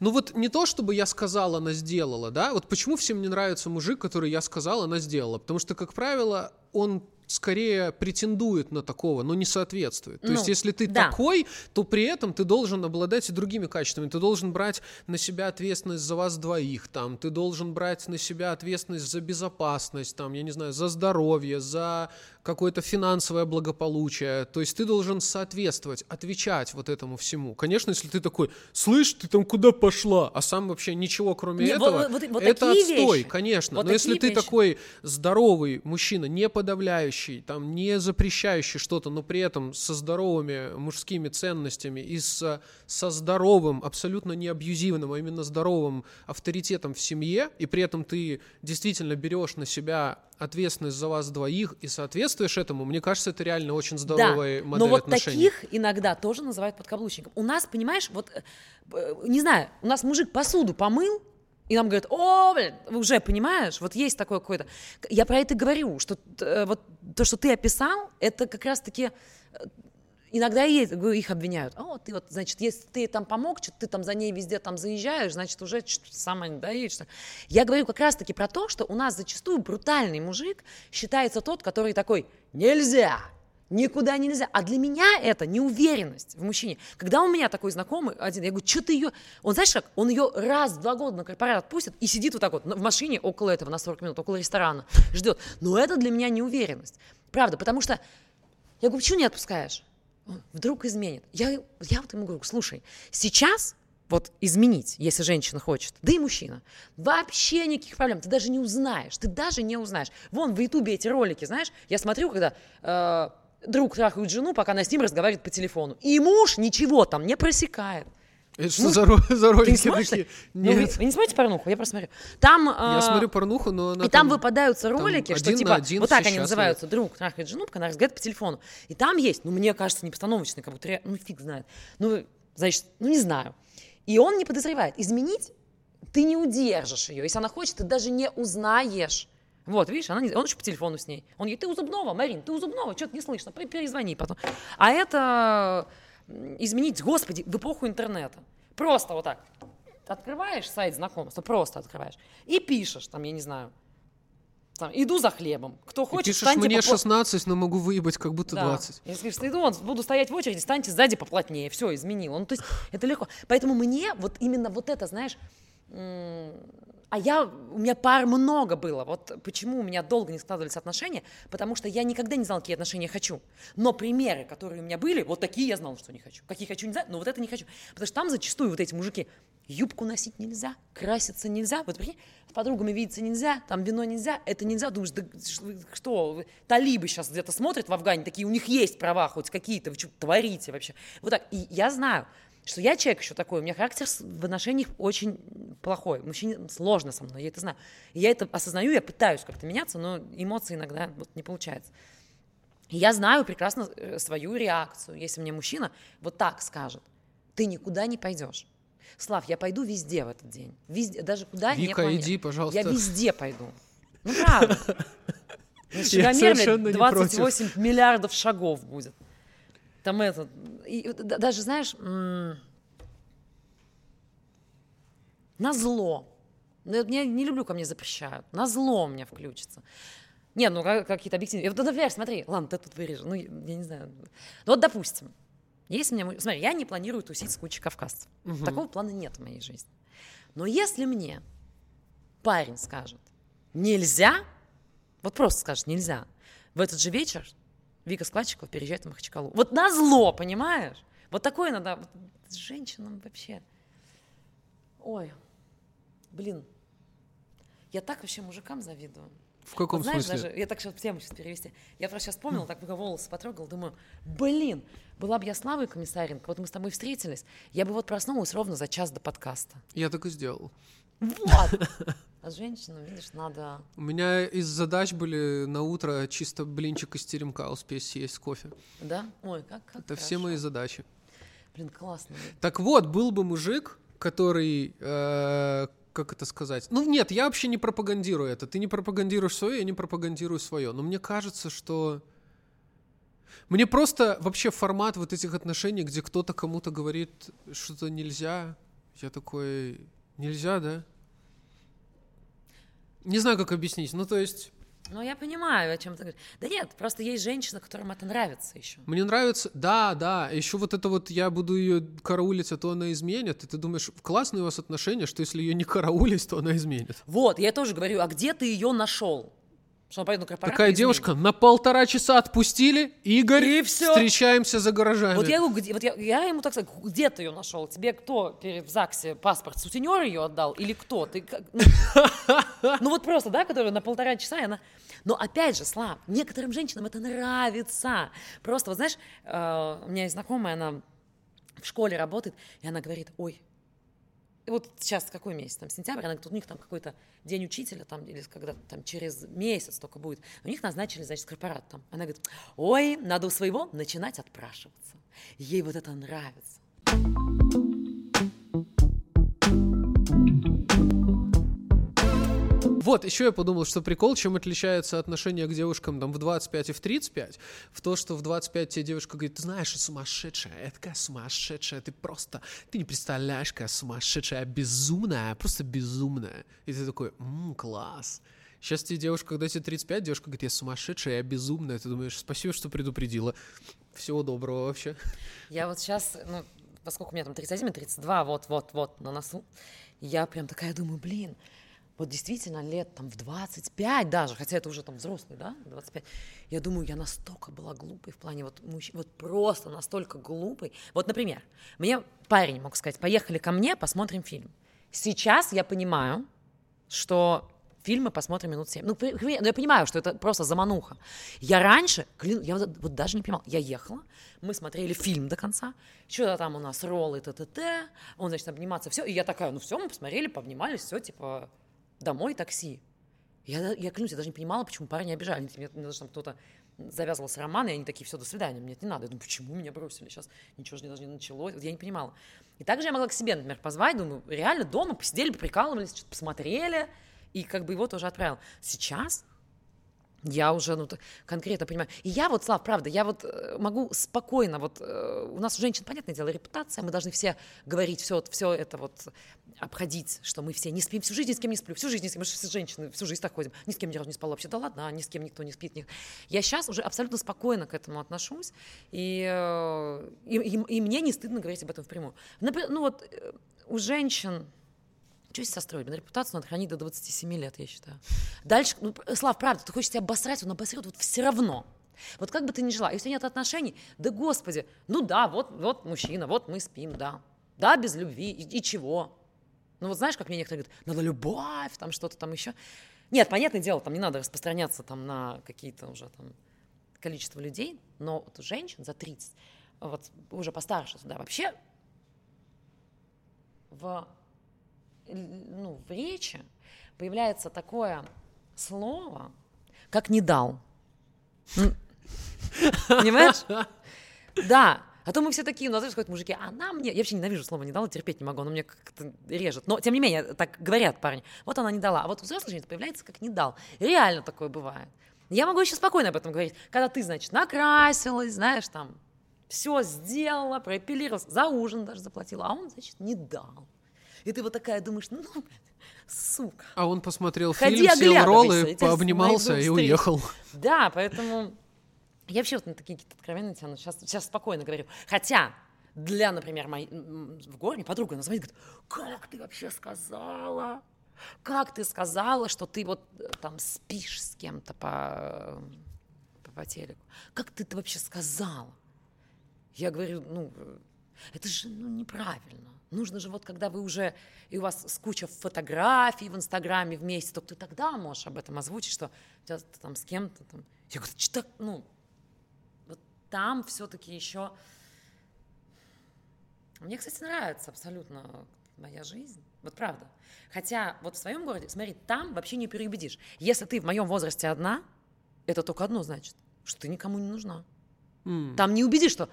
Speaker 2: Ну вот не то, чтобы я сказал, она сделала, да? Вот почему всем не нравится мужик, который я сказал, она сделала? Потому что, как правило, он скорее претендует на такого, но не соответствует. То
Speaker 1: Ну,
Speaker 2: есть, если ты
Speaker 1: да.
Speaker 2: такой, то при этом ты должен обладать и другими качествами. Ты должен брать на себя ответственность за вас двоих, там, ты должен брать на себя ответственность за безопасность, там, я не знаю, за здоровье, за какое-то финансовое благополучие. То есть ты должен соответствовать, отвечать вот этому всему. Конечно, если ты такой, слышь, ты там куда пошла, а сам вообще ничего кроме
Speaker 1: Не,
Speaker 2: этого,
Speaker 1: вот- вот
Speaker 2: это отстой,
Speaker 1: вещи.
Speaker 2: конечно.
Speaker 1: Вот
Speaker 2: Но если
Speaker 1: такие
Speaker 2: ты
Speaker 1: вещи.
Speaker 2: такой здоровый мужчина, не подавляющий, там, не запрещающий что-то, но при этом со здоровыми мужскими ценностями и с, со здоровым, абсолютно не абьюзивным, а именно здоровым авторитетом в семье, и при этом ты действительно берешь на себя ответственность за вас двоих и соответствуешь этому, мне кажется, это реально очень здоровая
Speaker 1: да,
Speaker 2: модель
Speaker 1: но вот
Speaker 2: отношений.
Speaker 1: таких иногда тоже называют подкаблучником. У нас, понимаешь, вот, э, не знаю, у нас мужик посуду помыл, и нам говорят, о, блин, уже понимаешь, вот есть такое какое-то. Я про это говорю, что э, вот то, что ты описал, это как раз-таки э, иногда есть, их обвиняют. О, ты вот, значит, если ты там помог, ты там за ней везде там заезжаешь, значит, уже самое доедешь. Я говорю как раз-таки про то, что у нас зачастую брутальный мужик считается тот, который такой, нельзя, Никуда нельзя. А для меня это неуверенность в мужчине. Когда у меня такой знакомый один, я говорю, что ты ее... Он, знаешь как, он ее раз в два года на корпорат отпустит и сидит вот так вот в машине около этого на 40 минут, около ресторана, ждет. Но это для меня неуверенность. Правда, потому что я говорю, почему не отпускаешь? Он вдруг изменит. Я, я вот ему говорю, слушай, сейчас вот изменить, если женщина хочет, да и мужчина, вообще никаких проблем, ты даже не узнаешь, ты даже не узнаешь. Вон в Ютубе эти ролики, знаешь, я смотрю, когда э, друг трахает жену, пока она с ним разговаривает по телефону, и муж ничего там не просекает.
Speaker 2: Это что
Speaker 1: Ну,
Speaker 2: за, за
Speaker 1: Ты не
Speaker 2: ролики
Speaker 1: смотришь?
Speaker 2: такие?
Speaker 1: Ну, вы,
Speaker 2: Нет.
Speaker 1: вы не смотрите порнуху? Я просто смотрю. Там,
Speaker 2: Я
Speaker 1: э,
Speaker 2: смотрю порнуху, но она
Speaker 1: и там выпадаются ролики, что типа,
Speaker 2: один
Speaker 1: вот так они
Speaker 2: счастливы.
Speaker 1: называются, друг трахает жену, пока она разговаривает по телефону. И там есть, ну, мне кажется, не постановочный, как будто, ну, фиг знает. Ну, значит, ну, не знаю. И он не подозревает. Изменить ты не удержишь ее. Если она хочет, ты даже не узнаешь. Вот, видишь, она не, он еще по телефону с ней. Он говорит, ты у зубного, Марин, ты у зубного, что-то не слышно, пе- перезвони потом. А это изменить, господи, в эпоху интернета. Просто вот так. Открываешь сайт знакомства, просто открываешь. И пишешь, там, я не знаю, там, иду за хлебом. Кто
Speaker 2: И
Speaker 1: хочет,
Speaker 2: пишешь,
Speaker 1: встаньте
Speaker 2: мне
Speaker 1: попла-
Speaker 2: 16, но могу выебать как будто
Speaker 1: да.
Speaker 2: 20.
Speaker 1: Если говоришь, иду, буду стоять в очереди, станьте сзади поплотнее. Все, изменил. Ну, то есть это легко. Поэтому мне вот именно вот это, знаешь, а я, у меня пар много было. Вот почему у меня долго не складывались отношения, потому что я никогда не знала, какие отношения хочу. Но примеры, которые у меня были, вот такие я знала, что не хочу. Какие хочу, не знаю, но вот это не хочу. Потому что там зачастую вот эти мужики, юбку носить нельзя, краситься нельзя, вот прикинь, с подругами видеться нельзя, там вино нельзя, это нельзя. Думаешь, да что, талибы сейчас где-то смотрят в Афгане, такие, у них есть права хоть какие-то, вы что творите вообще? Вот так. И я знаю, что я человек еще такой, у меня характер в отношениях очень плохой. Мужчине сложно со мной, я это знаю. И я это осознаю, я пытаюсь как-то меняться, но эмоции иногда вот не получается. И я знаю прекрасно э, свою реакцию, если мне мужчина вот так скажет, ты никуда не пойдешь. Слав, я пойду везде в этот день. Везде, даже куда не
Speaker 2: Вика,
Speaker 1: планирую.
Speaker 2: иди, пожалуйста.
Speaker 1: Я везде пойду. Ну, правда. На Шагомере
Speaker 2: совершенно не
Speaker 1: 28 миллиардов шагов будет. Там это... и даже, знаешь, на зло. Ну, Я не люблю, ко мне запрещают. На зло у меня включится. Нет, ну как- какие-то объективные. Вот, например, смотри, ладно, ты тут вырежу. Ну, я не знаю. Ну, вот, допустим, если мне... Смотри, я не планирую тусить с кучей кавказцев. Такого плана нет в моей жизни. Но если мне парень скажет, нельзя, вот просто скажет, нельзя, в этот же вечер Вика Складчикова переезжает в Махачкалу. Вот на зло, понимаешь? Вот такое надо вот с женщинам вообще. Ой, блин, я так вообще мужикам завидую.
Speaker 2: В каком
Speaker 1: Вот знаешь,
Speaker 2: смысле?
Speaker 1: даже, я так сейчас тему сейчас перевести. Я просто сейчас вспомнила, так пока волосы потрогал, думаю, блин, была бы я Славой Комиссаренко, вот мы с тобой встретились, я бы вот проснулась ровно за час до подкаста.
Speaker 2: Я так и сделал.
Speaker 1: Вот. А женщинам, видишь, надо...
Speaker 2: У меня из задач были на утро чисто блинчик из теремка успеть съесть с кофе.
Speaker 1: Да? Ой, как, как
Speaker 2: Это все
Speaker 1: хорошо.
Speaker 2: мои задачи.
Speaker 1: Блин, классно.
Speaker 2: Так вот, был бы мужик, который, э, как это сказать? Ну нет, я вообще не пропагандирую это. Ты не пропагандируешь свое, я не пропагандирую свое. Но мне кажется, что мне просто вообще формат вот этих отношений, где кто-то кому-то говорит что-то нельзя, я такой, нельзя, да? Не знаю, как объяснить. Ну, то есть,
Speaker 1: Ну, я понимаю, о чем ты говоришь. Да нет, просто есть женщины, которым это нравится еще.
Speaker 2: мне нравится, да, да, еще вот это вот я буду ее караулить, а то она изменит, и ты думаешь, классные у вас отношения, что если ее не караулить, то она изменит.
Speaker 1: Вот, я тоже говорю, а где ты ее нашел? Что он на
Speaker 2: Такая девушка на полтора часа отпустили, Игорь,
Speaker 1: И всё.
Speaker 2: встречаемся за гаражами.
Speaker 1: Вот я, где, вот я, я ему так сказал, где ты ее нашел? Тебе кто в ЗАГСе паспорт сутенер ее отдал? Или кто? Ты ну, ну вот просто, да, которая на полтора часа, и она... Но опять же, Слав, некоторым женщинам это нравится. Просто, вот знаешь, э, у меня есть знакомая, она в школе работает, и она говорит, ой, и вот сейчас какой месяц, там сентябрь, она говорит, у них там какой-то день учителя, там, или когда там через месяц только будет, у них назначили, значит, корпорат там. Она говорит, ой, надо у своего начинать отпрашиваться. Ей вот это нравится.
Speaker 2: Вот, еще я подумал, что прикол, чем отличается отношение к девушкам там в 25 и в 35, в то, что в 25 тебе девушка говорит, ты знаешь, я сумасшедшая, я такая сумасшедшая, ты просто, ты не представляешь, какая сумасшедшая, безумная, просто безумная. И ты такой, «М, класс. Сейчас тебе девушка, когда тебе 35, девушка говорит, я сумасшедшая, я безумная. Ты думаешь, спасибо, что предупредила. Всего доброго вообще.
Speaker 1: Я вот сейчас, ну, поскольку у меня там 31, 32, вот-вот-вот на носу, я прям такая думаю, блин, вот действительно лет там в 25 даже, хотя это уже там взрослый, да, 25, я думаю, я настолько была глупой в плане вот мужчин, вот просто настолько глупой. Вот, например, мне парень мог сказать, поехали ко мне, посмотрим фильм. Сейчас я понимаю, что фильмы посмотрим минут 7. Ну, ну, я понимаю, что это просто замануха. Я раньше, клянусь, я вот, вот даже не понимала, я ехала, мы смотрели фильм до конца, что-то там у нас роллы, т-т-т, он, значит, обниматься, все, и я такая, ну все, мы посмотрели, пообнимались, все, типа, домой такси. Я, я клянусь, я даже не понимала, почему парни обижали. Они- Мне, мне даже там кто-то завязывался роман, и они такие, все, до свидания, мне это не надо. Я думаю, почему меня бросили сейчас? Ничего же не- даже не началось. Вот я не понимала. И также я могла к себе, например, позвать, думаю, реально дома посидели, прикалывались, что-то посмотрели, и как бы его тоже отправил. Сейчас я уже ну, конкретно понимаю. И я вот, Слав, правда, я вот э, могу спокойно, вот э, у нас у женщин, понятное дело, репутация, мы должны все говорить, все, все это вот обходить, что мы все не спим, всю жизнь ни с кем не сплю, всю жизнь с кем, мы же все женщины, всю жизнь так ходим, ни с кем ни разу не спала вообще, да ладно, а ни с кем никто не спит. ни- Я сейчас уже абсолютно спокойно к этому отношусь, и, э, и, и- и мне не стыдно говорить об этом впрямую. Например, ну вот э, у женщин, что из себя строить? Блин, репутацию надо хранить до 27 лет, я считаю. Дальше, ну, Слав, правда, ты хочешь себя обосрать, он обосрет вот все равно. Вот как бы ты ни жила, если нет отношений, да господи, ну да, вот, вот мужчина, вот мы спим, да. Да, без любви, и, и чего? Ну вот знаешь, как мне некоторые говорят, надо любовь, там что-то там еще. Нет, понятное дело, там не надо распространяться там на какие-то уже там количество людей, но вот женщин за 30, вот уже постарше, да, вообще в ну, в речи появляется такое слово, как «не дал». Понимаешь? Да. А то мы все такие, у нас ходят мужики, она мне... Я вообще ненавижу слово «не дала», терпеть не могу, оно мне как-то режет. Но, тем не менее, так говорят парни. Вот она не дала. А вот у взрослых женщин появляется как «не дал». Реально такое бывает. Я могу еще спокойно об этом говорить. Когда ты, значит, накрасилась, знаешь, там, все сделала, проэпилировалась, за ужин даже заплатила, а он, значит, не дал. И ты вот такая думаешь, ну, сука.
Speaker 2: А он посмотрел
Speaker 1: Ходи,
Speaker 2: фильм,
Speaker 1: оглядывайся,
Speaker 2: роллы, пообнимался и уехал.
Speaker 1: Да, поэтому я вообще вот на такие какие-то откровенные тяну. Сейчас, сейчас спокойно говорю. Хотя для, например, моей, в городе подруга назвонит, говорит, как ты вообще сказала? Как ты сказала, что ты вот э, там спишь с кем-то по, по, по телеку? Как ты это вообще сказала? Я говорю, ну, э, Это же ну, неправильно. Нужно же вот, когда вы уже, и у вас куча фотографий в Инстаграме вместе, то ты тогда можешь об этом озвучить, что тебя там с кем-то там... Я говорю, что ну, там все-таки еще... Мне, кстати, нравится абсолютно моя жизнь. Вот правда. Хотя вот в своем городе, смотри, там вообще не переубедишь. Если ты в моем возрасте одна, это только одно значит, что ты никому не нужна. Mm. Там не убедишь, что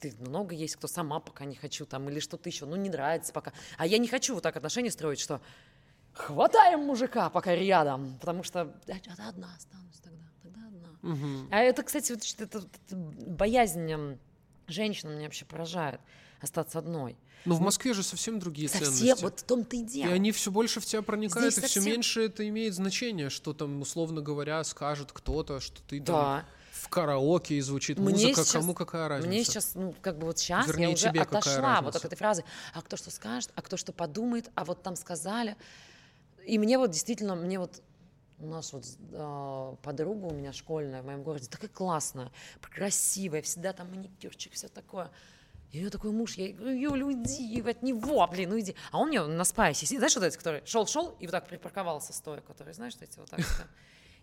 Speaker 1: ты много есть, кто сама пока не хочу, там, или что-то еще, ну, не нравится пока. А я не хочу вот так отношения строить, что хватаем мужика пока рядом, потому что я одна останусь тогда, тогда одна. Угу. А это, кстати, вот, это, это боязнь женщин меня вообще поражает остаться одной.
Speaker 2: Но в Москве же совсем другие совсем,
Speaker 1: ценности. вот в том-то и дело.
Speaker 2: И они все больше в тебя проникают, Здесь и совсем... все меньше это имеет значение, что там, условно говоря, скажет кто-то, что ты да. там в караоке и звучит мне музыка, сейчас, кому какая разница?
Speaker 1: Мне сейчас, ну, как бы вот сейчас Вернее, я уже тебе отошла вот от этой фразы, а кто что скажет, а кто что подумает, а вот там сказали. И мне вот действительно, мне вот у нас вот э, подруга у меня школьная в моем городе, такая классная, красивая, всегда там маникюрчик, все такое. И у нее такой муж, я говорю, Юля, уйди от него, блин, уйди. А он мне на спайсе сидит, знаешь, вот этот, который шел-шел и вот так припарковался стоя, который, знаешь, эти вот так.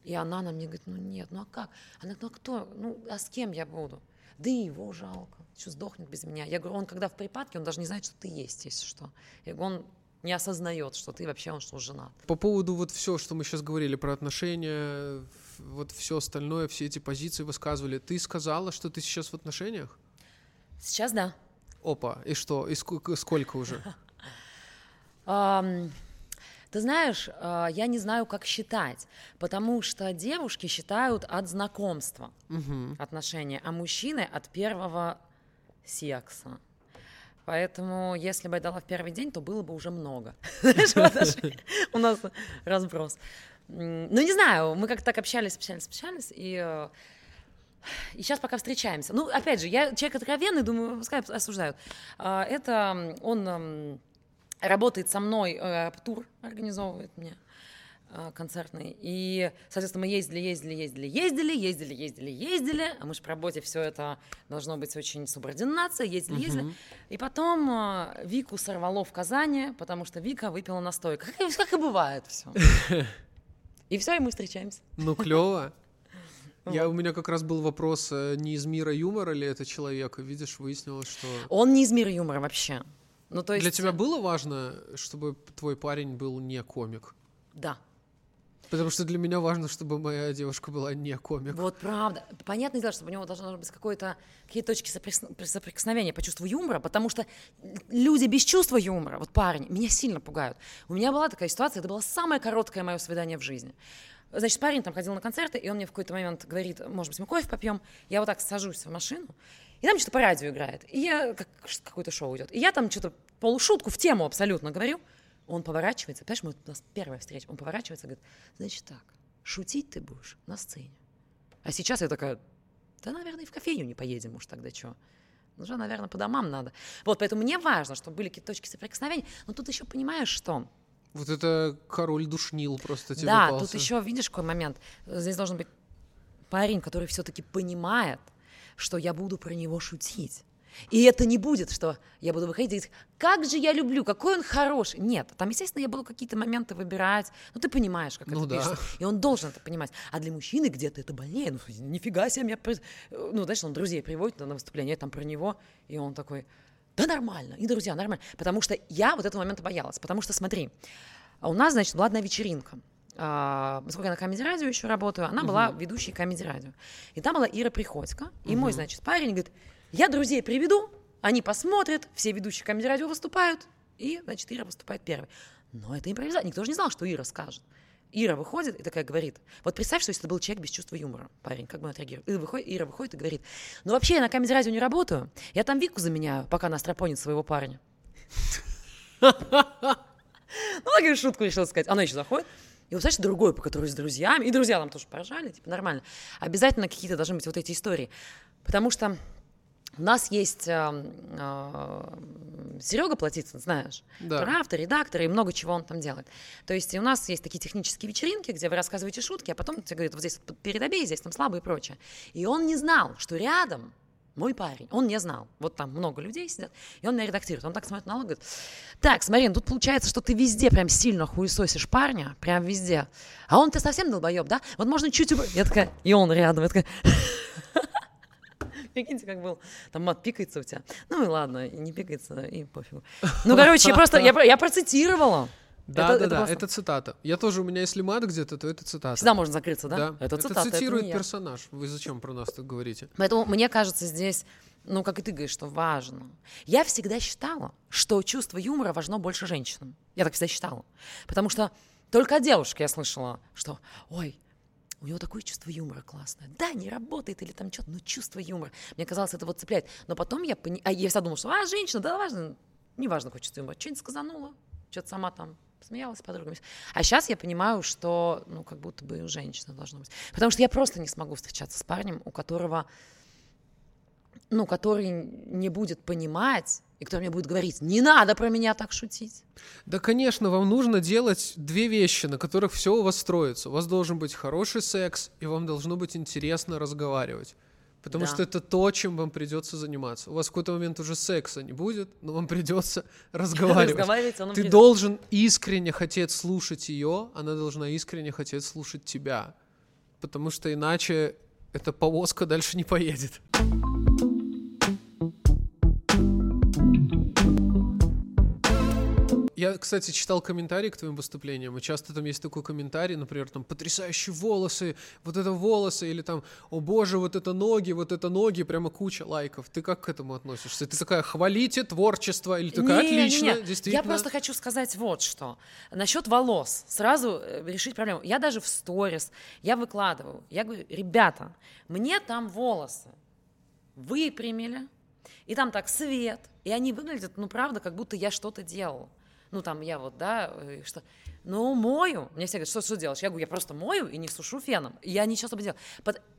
Speaker 1: И она на мне говорит, ну нет, ну а как? Она говорит, ну а кто, ну а с кем я буду? Да и его жалко, что сдохнет без меня. Я говорю, он когда в припадке, он даже не знает, что ты есть, если что. Я говорю, он не осознает, что ты вообще, он что, женат.
Speaker 2: По поводу вот все, что мы сейчас говорили про отношения, вот все остальное, все эти позиции высказывали, ты сказала, что ты сейчас в отношениях?
Speaker 1: Сейчас да.
Speaker 2: Опа, и что? И сколько, сколько уже?
Speaker 1: Ты знаешь, а, я не знаю, как считать, потому что девушки считают от знакомства угу. отношения, а мужчины от первого секса. Поэтому, если бы я дала в первый день, то было бы уже много. У нас разброс. Ну, не знаю, мы как-то так общались, общались, общались, и э, и сейчас пока встречаемся. Ну, опять же, я человек откровенный, думаю, пускай осуждают. А, это он работает со мной, э, тур организовывает мне концертный. И, соответственно, мы ездили, ездили, ездили, ездили, ездили, ездили, ездили. А мы же по работе все это должно быть очень субординация, ездили, ездили. Uh-huh. И потом э, Вику сорвало в Казани, потому что Вика выпила настойку. Как, как и бывает все. И все, и мы встречаемся.
Speaker 2: Ну, клево. Я, у меня как раз был вопрос, э, не из мира юмора ли это человек, видишь, выяснилось, что...
Speaker 1: Он не из мира юмора вообще.
Speaker 2: Ну, то есть... Для тебя было важно, чтобы твой парень был не комик?
Speaker 1: Да.
Speaker 2: Потому что для меня важно, чтобы моя девушка была не комик.
Speaker 1: Вот правда. Понятное дело, что у него должно быть какое-то, какие-то точки соприкосновения по чувству юмора, потому что люди без чувства юмора, вот парни, меня сильно пугают. У меня была такая ситуация, это было самое короткое мое свидание в жизни. Значит, парень там ходил на концерты, и он мне в какой-то момент говорит, может быть, мы кофе попьем. Я вот так сажусь в машину, и там что-то по радио играет. И я, как, какое-то шоу идет. И я там что-то полушутку в тему абсолютно говорю. Он поворачивается, понимаешь, мы, у нас первая встреча, он поворачивается и говорит, значит так, шутить ты будешь на сцене. А сейчас я такая, да, наверное, и в кофейню не поедем уж тогда что. Ну, уже, наверное, по домам надо. Вот, поэтому мне важно, чтобы были какие-то точки соприкосновения. Но тут еще понимаешь, что
Speaker 2: вот это король душнил просто тебе
Speaker 1: Да,
Speaker 2: попался.
Speaker 1: тут еще, видишь, какой момент. Здесь должен быть парень, который все-таки понимает, что я буду про него шутить. И это не будет, что я буду выходить и говорить, как же я люблю, какой он хороший. Нет, там, естественно, я буду какие-то моменты выбирать. Ну, ты понимаешь, как ну, это да. пишется. И он должен это понимать. А для мужчины где-то это больнее. Ну, нифига себе, меня... Ну, знаешь, он друзей приводит на выступление, там про него, и он такой, да нормально, и друзья, нормально. Потому что я вот этого момента боялась. Потому что, смотри, у нас, значит, была одна вечеринка. А, поскольку я на Камеди Радио еще работаю, она э была ведущей Камеди Радио. И там была Ира Приходько. И э мой, значит, парень говорит, я друзей приведу, они посмотрят, все ведущие Камеди Радио выступают, и, значит, Ира выступает первой. Но это импровизация. Никто же не знал, что Ира скажет. Ира выходит и такая говорит, вот представь, что если это был человек без чувства юмора, парень, как бы он отреагирует. Ира выходит, Ира выходит и говорит, ну вообще я на камеди радио не работаю, я там Вику заменяю, пока она стропонит своего парня. Ну, такую шутку решила сказать. Она еще заходит, и вот, знаешь, другой, по которой с друзьями, и друзья нам тоже поражали, типа, нормально. Обязательно какие-то должны быть вот эти истории. Потому что у нас есть э, э, Серега Платицын, знаешь, да. автор, редактор, и много чего он там делает. То есть у нас есть такие технические вечеринки, где вы рассказываете шутки, а потом тебе говорят, вот здесь передобей, здесь там слабо и прочее. И он не знал, что рядом мой парень, он не знал. Вот там много людей сидят, и он меня редактирует. Он так смотрит на говорит, так, смотри, ну тут получается, что ты везде прям сильно хуесосишь парня, прям везде. А он ты совсем долбоеб, да? Вот можно чуть... Я такая, и он рядом, я такая... Прикиньте, как был. Там мат пикается у тебя. Ну и ладно, не пикается, и пофигу. Ну, короче, я просто, я, я процитировала.
Speaker 2: Да, это, да, это да, просто... это цитата. Я тоже, у меня если мат где-то, то это цитата.
Speaker 1: Всегда можно закрыться, да?
Speaker 2: Да.
Speaker 1: Это,
Speaker 2: это
Speaker 1: цитата,
Speaker 2: цитирует
Speaker 1: это
Speaker 2: персонаж. Вы зачем про нас так говорите?
Speaker 1: Поэтому мне кажется здесь, ну, как и ты говоришь, что важно. Я всегда считала, что чувство юмора важно больше женщинам. Я так всегда считала. Потому что только от девушки я слышала, что, ой, у него такое чувство юмора классное. Да, не работает или там что-то, но чувство юмора. Мне казалось, это вот цепляет. Но потом я поняла, я всегда думала, что, а, женщина, да, важно, не важно, какое чувство юмора. Что-нибудь сказанула, что-то сама там смеялась с подругами. А сейчас я понимаю, что, ну, как будто бы у женщины должно быть. Потому что я просто не смогу встречаться с парнем, у которого, ну, который не будет понимать, и кто мне будет говорить, не надо про меня так шутить.
Speaker 2: Да, конечно, вам нужно делать две вещи, на которых все у вас строится. У вас должен быть хороший секс, и вам должно быть интересно разговаривать. Потому да. что это то, чем вам придется заниматься. У вас в какой-то момент уже секса не будет, но вам придется разговаривать. разговаривать он Ты придет. должен искренне хотеть слушать ее, она должна искренне хотеть слушать тебя. Потому что иначе эта повозка дальше не поедет. Я, кстати, читал комментарии к твоим выступлениям, и часто там есть такой комментарий, например, там, потрясающие волосы, вот это волосы, или там, о боже, вот это ноги, вот это ноги, прямо куча лайков. Ты как к этому относишься? Ты такая, хвалите творчество, или такая, не, отлично, не, не. действительно?
Speaker 1: Я просто хочу сказать вот что. Насчет волос. Сразу э, решить проблему. Я даже в сторис, я выкладываю, я говорю, ребята, мне там волосы выпрямили, и там так свет, и они выглядят, ну, правда, как будто я что-то делала ну, там, я вот, да, э, что, ну, мою. Мне все говорят, что, что делаешь? Я говорю, я просто мою и не сушу феном. Я ничего особо делаю.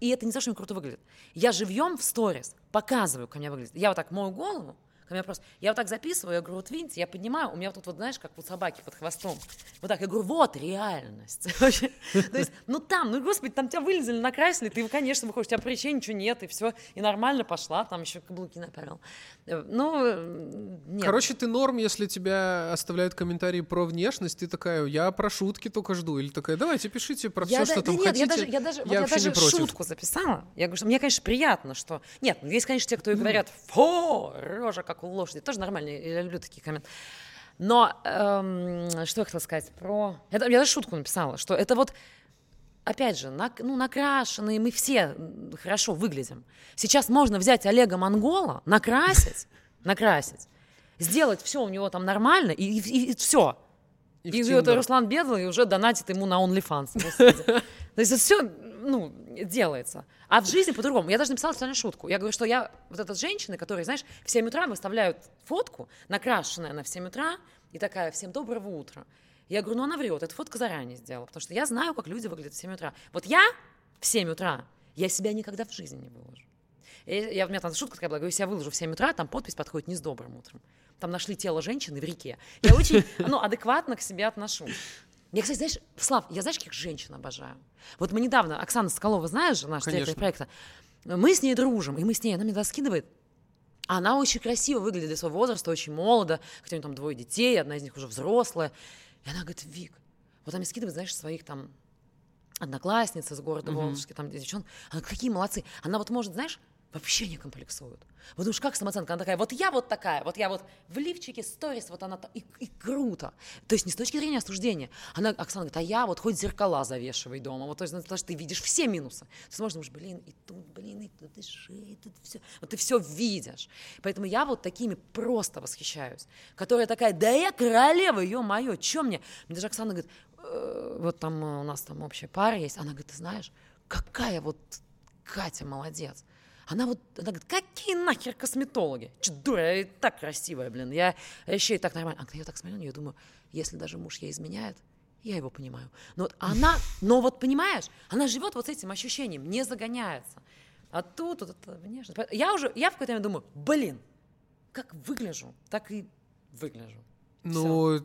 Speaker 1: И это не то, что круто выглядит. Я живьем в сторис показываю, как мне выглядит. Я вот так мою голову, ко мне просто... Я вот так записываю, я говорю, вот видите, я поднимаю, у меня тут вот, знаешь, как вот собаки под хвостом. Вот так, я говорю, вот реальность. То есть, ну там, ну господи, там тебя вылезали, накрасили, ты, конечно, выходишь, у тебя причины ничего нет, и все, и нормально пошла, там еще каблуки напялил. Э, ну, нет.
Speaker 2: Короче, ты норм, если тебя оставляют комментарии про внешность, ты такая, я про шутки только жду, или такая, давайте пишите про все, что там хотите.
Speaker 1: Я даже, я даже, я даже шутку записала, я говорю, что мне, конечно, приятно, что... Нет, есть, конечно, те, кто и говорят, фу, рожа как как у лошади. Тоже нормально, я люблю такие комменты. Но эм, что я хотела сказать про... Это, я даже шутку написала, что это вот опять же, на, ну, накрашенные, мы все хорошо выглядим. Сейчас можно взять Олега Монгола, накрасить, накрасить, сделать все у него там нормально, и, и, и все. И, и это Руслан Бедлый уже донатит ему на OnlyFans. То есть это все, ну, делается. А в жизни по-другому. Я даже написала специальную шутку. Я говорю, что я вот эта женщина, которая, знаешь, в 7 утра выставляют фотку, накрашенная на в 7 утра, и такая, всем доброго утра. Я говорю, ну она врет, эта фотка заранее сделала, потому что я знаю, как люди выглядят в 7 утра. Вот я в 7 утра, я себя никогда в жизни не выложу. И я, у меня там шутка такая была, говорю, я выложу в 7 утра, там подпись подходит не с добрым утром. Там нашли тело женщины в реке. Я очень ну, адекватно к себе отношусь. Я, кстати, знаешь, Слав, я знаешь, каких женщин обожаю? Вот мы недавно, Оксана Соколова, знаешь же, наш директор проекта, мы с ней дружим, и мы с ней, она мне скидывает, она очень красиво выглядит для своего возраста, очень молодо, хотя у нее там двое детей, одна из них уже взрослая. И она говорит, Вик, вот она мне скидывает, знаешь, своих там одноклассниц из города. Волжский, там девчонок. Она какие молодцы. Она вот может, знаешь, вообще не комплексуют. Вот уж как самооценка, она такая, вот я вот такая, вот я вот в лифчике, сторис, вот она, и, и круто. То есть не с точки зрения осуждения. Она, Оксана говорит, а я вот хоть зеркала завешивай дома, вот то есть, потому что ты видишь все минусы. Ты думаешь, блин, и тут, блин, и тут, и шея, и тут все. Вот ты все видишь. Поэтому я вот такими просто восхищаюсь. Которая такая, да я королева, ее мое, что мне? Мне даже Оксана говорит, э, вот там у нас там общая пара есть, она говорит, ты знаешь, какая вот Катя молодец. Она вот, она говорит, какие нахер косметологи? Дура, я и так красивая, блин, я еще и так нормально. А когда я так смотрю на нее, думаю, если даже муж ей изменяет, я его понимаю. Но вот она, но вот понимаешь, она живет вот с этим ощущением, не загоняется. А тут вот это внешность. Я уже, я в какой-то момент думаю, блин, как выгляжу, так и выгляжу.
Speaker 2: Ну,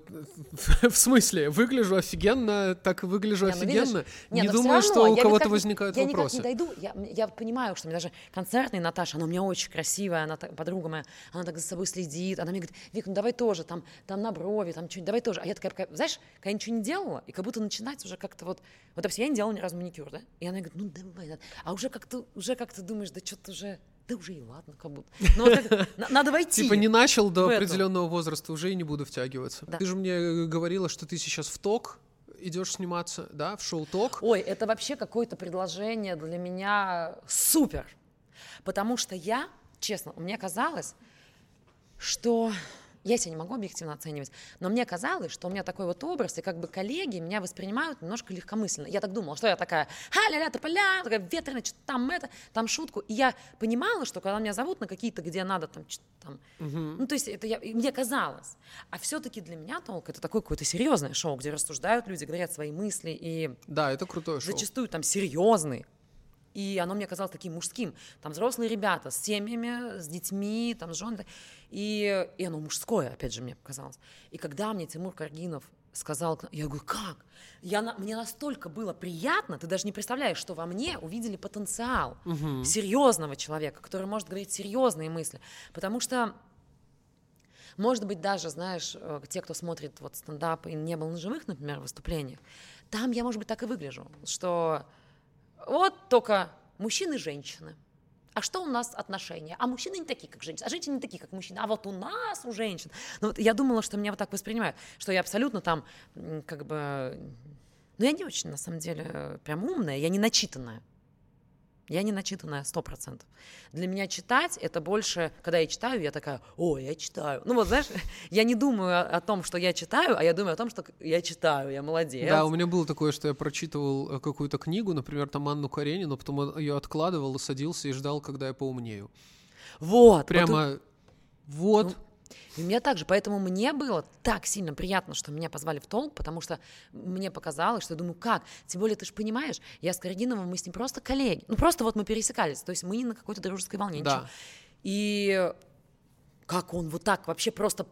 Speaker 2: в смысле, выгляжу офигенно, так выгляжу не, ну, офигенно. Видишь, не, не думаю, что у кого-то возникают
Speaker 1: я
Speaker 2: вопросы.
Speaker 1: Я не дойду, я, я понимаю, что мне даже концертная Наташа, она у меня очень красивая, она подруга моя, она так за собой следит, она мне говорит, Вик, ну давай тоже, там, там на брови, там что-нибудь, давай тоже. А я такая, знаешь, когда я ничего не делала, и как будто начинать уже как-то вот, вот, допустим, я не делала ни разу маникюр, да, и она говорит, ну давай, а уже как-то, уже как-то думаешь, да что-то уже да уже и ладно, как будто. Но вот это, надо войти.
Speaker 2: Типа не начал до определенного возраста, уже и не буду втягиваться. Да. Ты же мне э, говорила, что ты сейчас в ТОК идешь сниматься, да, в шоу ТОК.
Speaker 1: Ой, это вообще какое-то предложение для меня супер. Потому что я, честно, мне казалось, что я себя не могу объективно оценивать, но мне казалось, что у меня такой вот образ, и как бы коллеги меня воспринимают немножко легкомысленно. Я так думала, что я такая, ха-ля-ля, тополя, такая ветреная, что там это, там шутку. И я понимала, что когда меня зовут на какие-то, где надо там, там угу. ну то есть это я, мне казалось. А все-таки для меня толк это такое какое-то серьезное шоу, где рассуждают люди, говорят свои мысли и...
Speaker 2: Да, это крутое шоу.
Speaker 1: Зачастую там серьезные и оно мне казалось таким мужским. Там взрослые ребята с семьями, с детьми, там с женами. И, и оно мужское, опять же, мне показалось. И когда мне Тимур Каргинов сказал, я говорю, как? Я, мне настолько было приятно, ты даже не представляешь, что во мне увидели потенциал угу. серьезного человека, который может говорить серьезные мысли. Потому что может быть, даже, знаешь, э, те, кто смотрит вот стендап и не был на живых, например, выступлениях, там я, может быть, так и выгляжу, что вот только мужчины и женщины. А что у нас отношения? А мужчины не такие, как женщины, а женщины не такие, как мужчины. А вот у нас, у женщин. Ну, вот я думала, что меня вот так воспринимают, что я абсолютно там, как бы... Ну, я не очень, на самом деле, прям умная, я не начитанная. Я не начитанная сто процентов. Для меня читать это больше, когда я читаю, я такая, о, я читаю. Ну вот знаешь, я не думаю о, о том, что я читаю, а я думаю о том, что я читаю, я молодец.
Speaker 2: Да, у меня было такое, что я прочитывал э, какую-то книгу, например, там Анну Каренину, потом ее откладывал, садился и ждал, когда я поумнею.
Speaker 1: Вот.
Speaker 2: Прямо. Вот, вот. Ну,
Speaker 1: и у меня также, поэтому мне было так сильно приятно, что меня позвали в толк, потому что мне показалось, что я думаю, как? Тем более, ты же понимаешь, я с Карагиновым, мы с ним просто коллеги. Ну, просто вот мы пересекались, то есть мы не на какой-то дружеской волне. Да. Ничего. И как он вот так вообще просто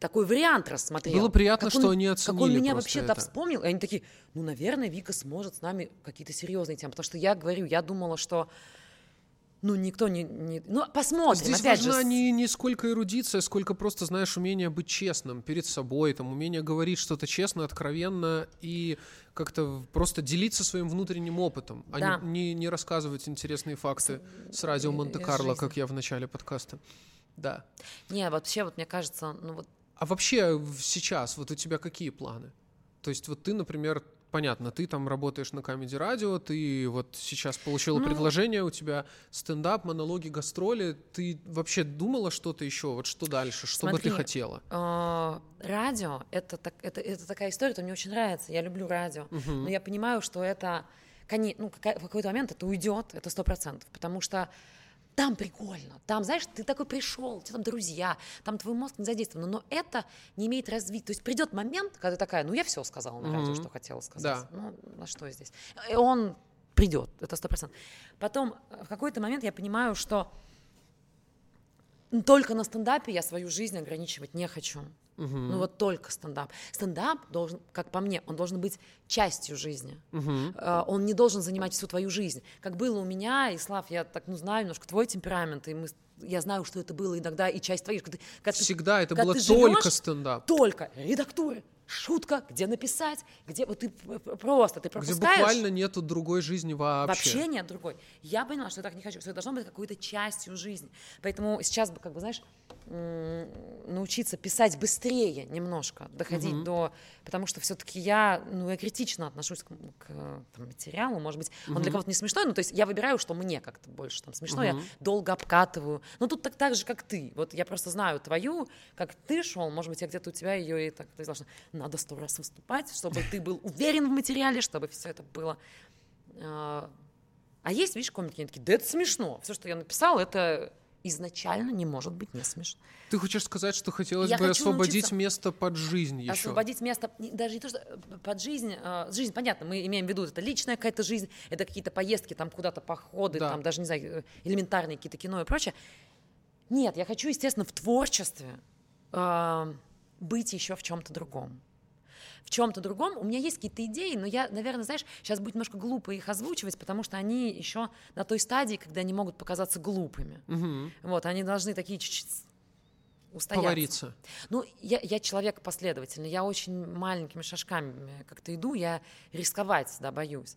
Speaker 1: такой вариант рассмотрел.
Speaker 2: Было приятно, как он, что они оценили
Speaker 1: Как он меня вообще это. вспомнил, и они такие, ну, наверное, Вика сможет с нами какие-то серьезные темы, потому что я говорю, я думала, что ну, никто не... не... Ну, посмотрим,
Speaker 2: Здесь
Speaker 1: опять
Speaker 2: важна
Speaker 1: же.
Speaker 2: не, не сколько эрудиция, сколько просто, знаешь, умение быть честным перед собой, там, умение говорить что-то честно, откровенно и как-то просто делиться своим внутренним опытом, да. а не, не, не рассказывать интересные факты с, с радио Монте-Карло, как я в начале подкаста. Да.
Speaker 1: Не, вообще, вот мне кажется, ну вот...
Speaker 2: А вообще сейчас вот у тебя какие планы? То есть вот ты, например, понятно, ты там работаешь на Камеди Радио, ты вот сейчас получила ну, предложение, у тебя стендап, монологи, гастроли. Ты вообще думала что-то еще? Вот что дальше? Что смотри, бы ты хотела?
Speaker 1: Э, радио это, так, это, это такая история, это мне очень нравится. Я люблю радио. Угу. Но я понимаю, что это ну, в какой-то момент это уйдет, это сто процентов. Потому что там прикольно, там, знаешь, ты такой пришел, у тебя там друзья, там твой мозг не задействован, но это не имеет развития. То есть придет момент, когда ты такая, ну я все сказала на радио, mm-hmm. что хотела сказать. Да. Ну, на что здесь? И он придет, это сто процентов. Потом в какой-то момент я понимаю, что только на стендапе я свою жизнь ограничивать не хочу. Угу. Ну вот только стендап. Стендап должен, как по мне, он должен быть частью жизни. Угу. Uh, он не должен занимать всю твою жизнь. Как было у меня, и Слав, я так ну знаю немножко твой темперамент, и мы, я знаю, что это было иногда и часть твоей. Когда,
Speaker 2: когда Всегда ты, это когда было только живешь, стендап.
Speaker 1: Только редактуры, шутка, где написать, где вот ты просто ты пропускаешь. Где
Speaker 2: буквально нету другой жизни вообще.
Speaker 1: Вообще нет другой. Я поняла, что я так не хочу, что это должно быть какой-то частью жизни. Поэтому сейчас бы, как бы, знаешь, научиться писать быстрее немножко, доходить угу. до, потому что все-таки я, ну, я критично отношусь к, к там, материалу, может быть, угу. он для кого-то не смешной, ну, то есть я выбираю, что мне как-то больше там смешно, угу. я долго обкатываю, но тут так, так же, как ты, вот я просто знаю твою, как ты шел, может быть, я где-то у тебя ее и так, должна, надо сто раз выступать, чтобы ты был уверен в материале, чтобы все это было а, а есть, видишь, комики, такие, да это смешно. Все, что я написал, это изначально не может быть не смешно.
Speaker 2: Ты хочешь сказать, что хотелось я бы освободить научиться... место под жизнь еще?
Speaker 1: Освободить место, даже не то, что под жизнь, э, жизнь, понятно, мы имеем в виду, это личная какая-то жизнь, это какие-то поездки, там куда-то походы, да. там даже, не знаю, э, элементарные какие-то кино и прочее. Нет, я хочу, естественно, в творчестве э, быть еще в чем-то другом в чем-то другом. У меня есть какие-то идеи, но я, наверное, знаешь, сейчас будет немножко глупо их озвучивать, потому что они еще на той стадии, когда они могут показаться глупыми.
Speaker 2: Угу.
Speaker 1: Вот, они должны такие чуть-чуть устояться.
Speaker 2: Повариться.
Speaker 1: Ну, я, я человек последовательный, я очень маленькими шажками как-то иду, я рисковать, да, боюсь.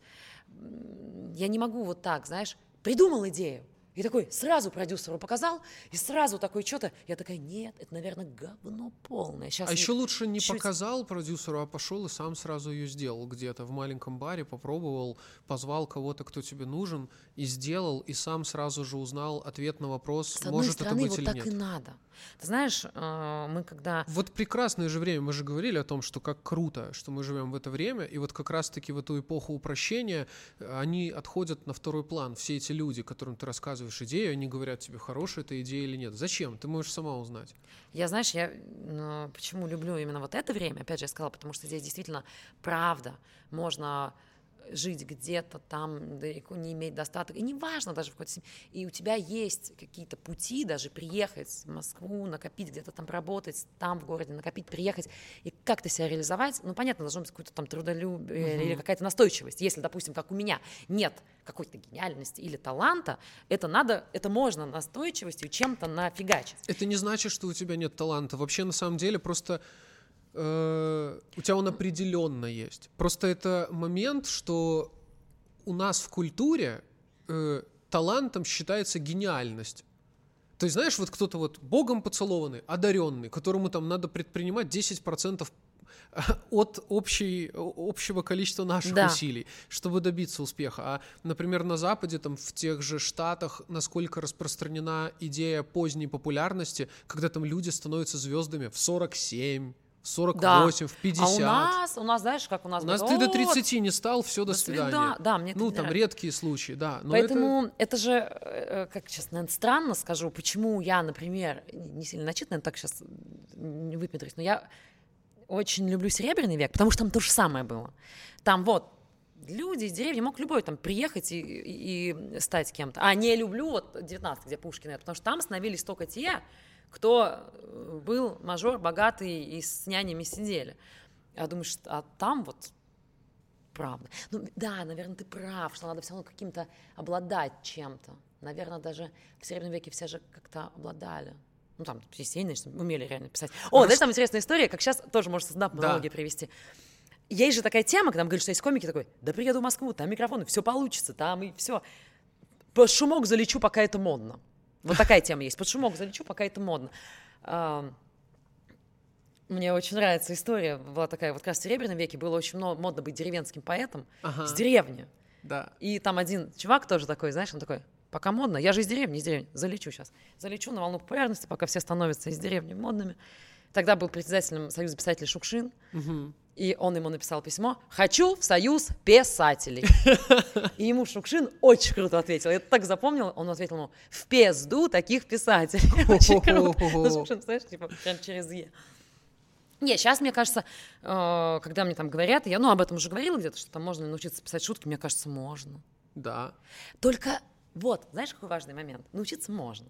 Speaker 1: Я не могу вот так, знаешь, придумал идею, и такой сразу продюсеру показал, и сразу такой что-то. Я такая, нет, это, наверное, говно полное. Сейчас
Speaker 2: а еще лучше не чуть... показал продюсеру, а пошел и сам сразу ее сделал где-то в маленьком баре, попробовал, позвал кого-то, кто тебе нужен, и сделал, и сам сразу же узнал ответ на вопрос,
Speaker 1: С
Speaker 2: может
Speaker 1: стороны,
Speaker 2: это быть
Speaker 1: вот
Speaker 2: или
Speaker 1: так
Speaker 2: нет.
Speaker 1: и надо. Ты знаешь, э, мы когда...
Speaker 2: Вот прекрасное же время, мы же говорили о том, что как круто, что мы живем в это время, и вот как раз-таки в эту эпоху упрощения э, они отходят на второй план. Все эти люди, которым ты рассказываешь идею, они говорят тебе, хорошая эта идея или нет. Зачем? Ты можешь сама узнать.
Speaker 1: Я, знаешь, я ну, почему люблю именно вот это время, опять же, я сказала, потому что здесь действительно правда, можно жить где-то там, далеко не иметь достаток, и неважно даже в какой-то семье, и у тебя есть какие-то пути даже приехать в Москву, накопить где-то там работать, там в городе накопить, приехать, и как-то себя реализовать, ну, понятно, должно быть какое-то там трудолюбие uh-huh. или какая-то настойчивость, если, допустим, как у меня, нет какой-то гениальности или таланта, это надо, это можно настойчивостью чем-то нафигачить.
Speaker 2: Это не значит, что у тебя нет таланта, вообще на самом деле просто Э, у тебя он определенно есть. Просто это момент, что у нас в культуре э, талантом считается гениальность. То есть, знаешь, вот кто-то вот богом поцелованный, одаренный, которому там надо предпринимать 10% от общей, общего количества наших да. усилий, чтобы добиться успеха. А, например, на Западе, там, в тех же Штатах, насколько распространена идея поздней популярности, когда там люди становятся звездами в 47, 48, да. в 50. А
Speaker 1: у нас, у нас, знаешь, как у нас...
Speaker 2: У нас ты до 30 не стал, все, до, до свидания.
Speaker 1: Да, да, мне
Speaker 2: Ну, там редкие случаи, да.
Speaker 1: Но Поэтому это... это же, э, как сейчас, наверное, странно скажу, почему я, например, не сильно начитанная, так сейчас не выпендрюсь, но я очень люблю Серебряный век, потому что там то же самое было. Там вот люди из деревни мог любой там приехать и, и, и стать кем-то. А не люблю вот 19, где Пушкин, потому что там становились только те, кто э, был мажор, богатый и с нянями сидели. Думаю, что а там вот правда. Ну да, наверное, ты прав, что надо все равно каким-то обладать чем-то. Наверное, даже в Среднем веке все же как-то обладали. Ну, там, естественно, умели реально писать. О, знаешь, там интересная история, как сейчас тоже можно стендап да. привести. Есть же такая тема, когда мы говорим, что есть комики такой, да приеду в Москву, там микрофоны, все получится, там и все. Шумок залечу, пока это модно. Вот такая тема есть. Под шумок залечу, пока это модно. Мне очень нравится история. Была такая, вот как раз в Серебряном веке было очень модно быть деревенским поэтом ага. с деревни.
Speaker 2: Да.
Speaker 1: И там один чувак тоже такой, знаешь, он такой, пока модно, я же из деревни, из деревни, залечу сейчас. Залечу на волну популярности, пока все становятся из деревни модными. Тогда был председателем Союза писателей Шукшин. Угу. И он ему написал письмо «Хочу в союз писателей». И ему Шукшин очень круто ответил. Я так запомнила. Он ответил ему «В пизду таких писателей». Очень круто. Ну, Шукшин, знаешь, типа прям через «е». Не, сейчас, мне кажется, э, когда мне там говорят, я, ну, об этом уже говорила где-то, что там можно научиться писать шутки, мне кажется, можно.
Speaker 2: Да.
Speaker 1: Только вот, знаешь, какой важный момент? Научиться можно.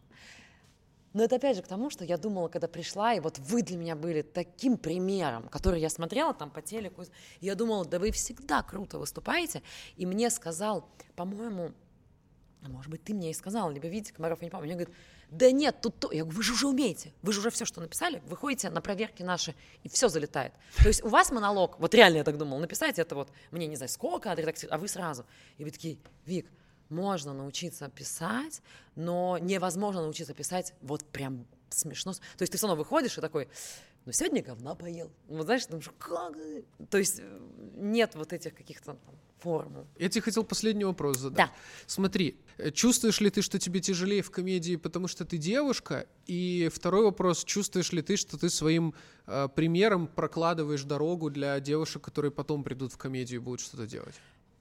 Speaker 1: Но это опять же к тому, что я думала, когда пришла, и вот вы для меня были таким примером, который я смотрела там по телеку. Я думала, да вы всегда круто выступаете. И мне сказал, по-моему, а может быть, ты мне и сказал, либо Витя Комаров, я не помню, мне говорит, да нет, тут то. Я говорю, вы же уже умеете, вы же уже все, что написали, вы ходите на проверки наши, и все залетает. То есть у вас монолог, вот реально я так думала, написать это вот, мне не знаю, сколько а вы сразу. И вы такие, Вик, можно научиться писать, но невозможно научиться писать вот прям смешно. То есть ты все равно выходишь и такой, ну сегодня говна поел. Вот знаешь, ты думаешь, как? То есть э, нет вот этих каких-то там формул.
Speaker 2: Я тебе хотел последний вопрос задать.
Speaker 1: Да.
Speaker 2: Смотри, э, чувствуешь ли ты, что тебе тяжелее в комедии, потому что ты девушка? И второй вопрос, чувствуешь ли ты, что ты своим э, примером прокладываешь дорогу для девушек, которые потом придут в комедию и будут что-то делать?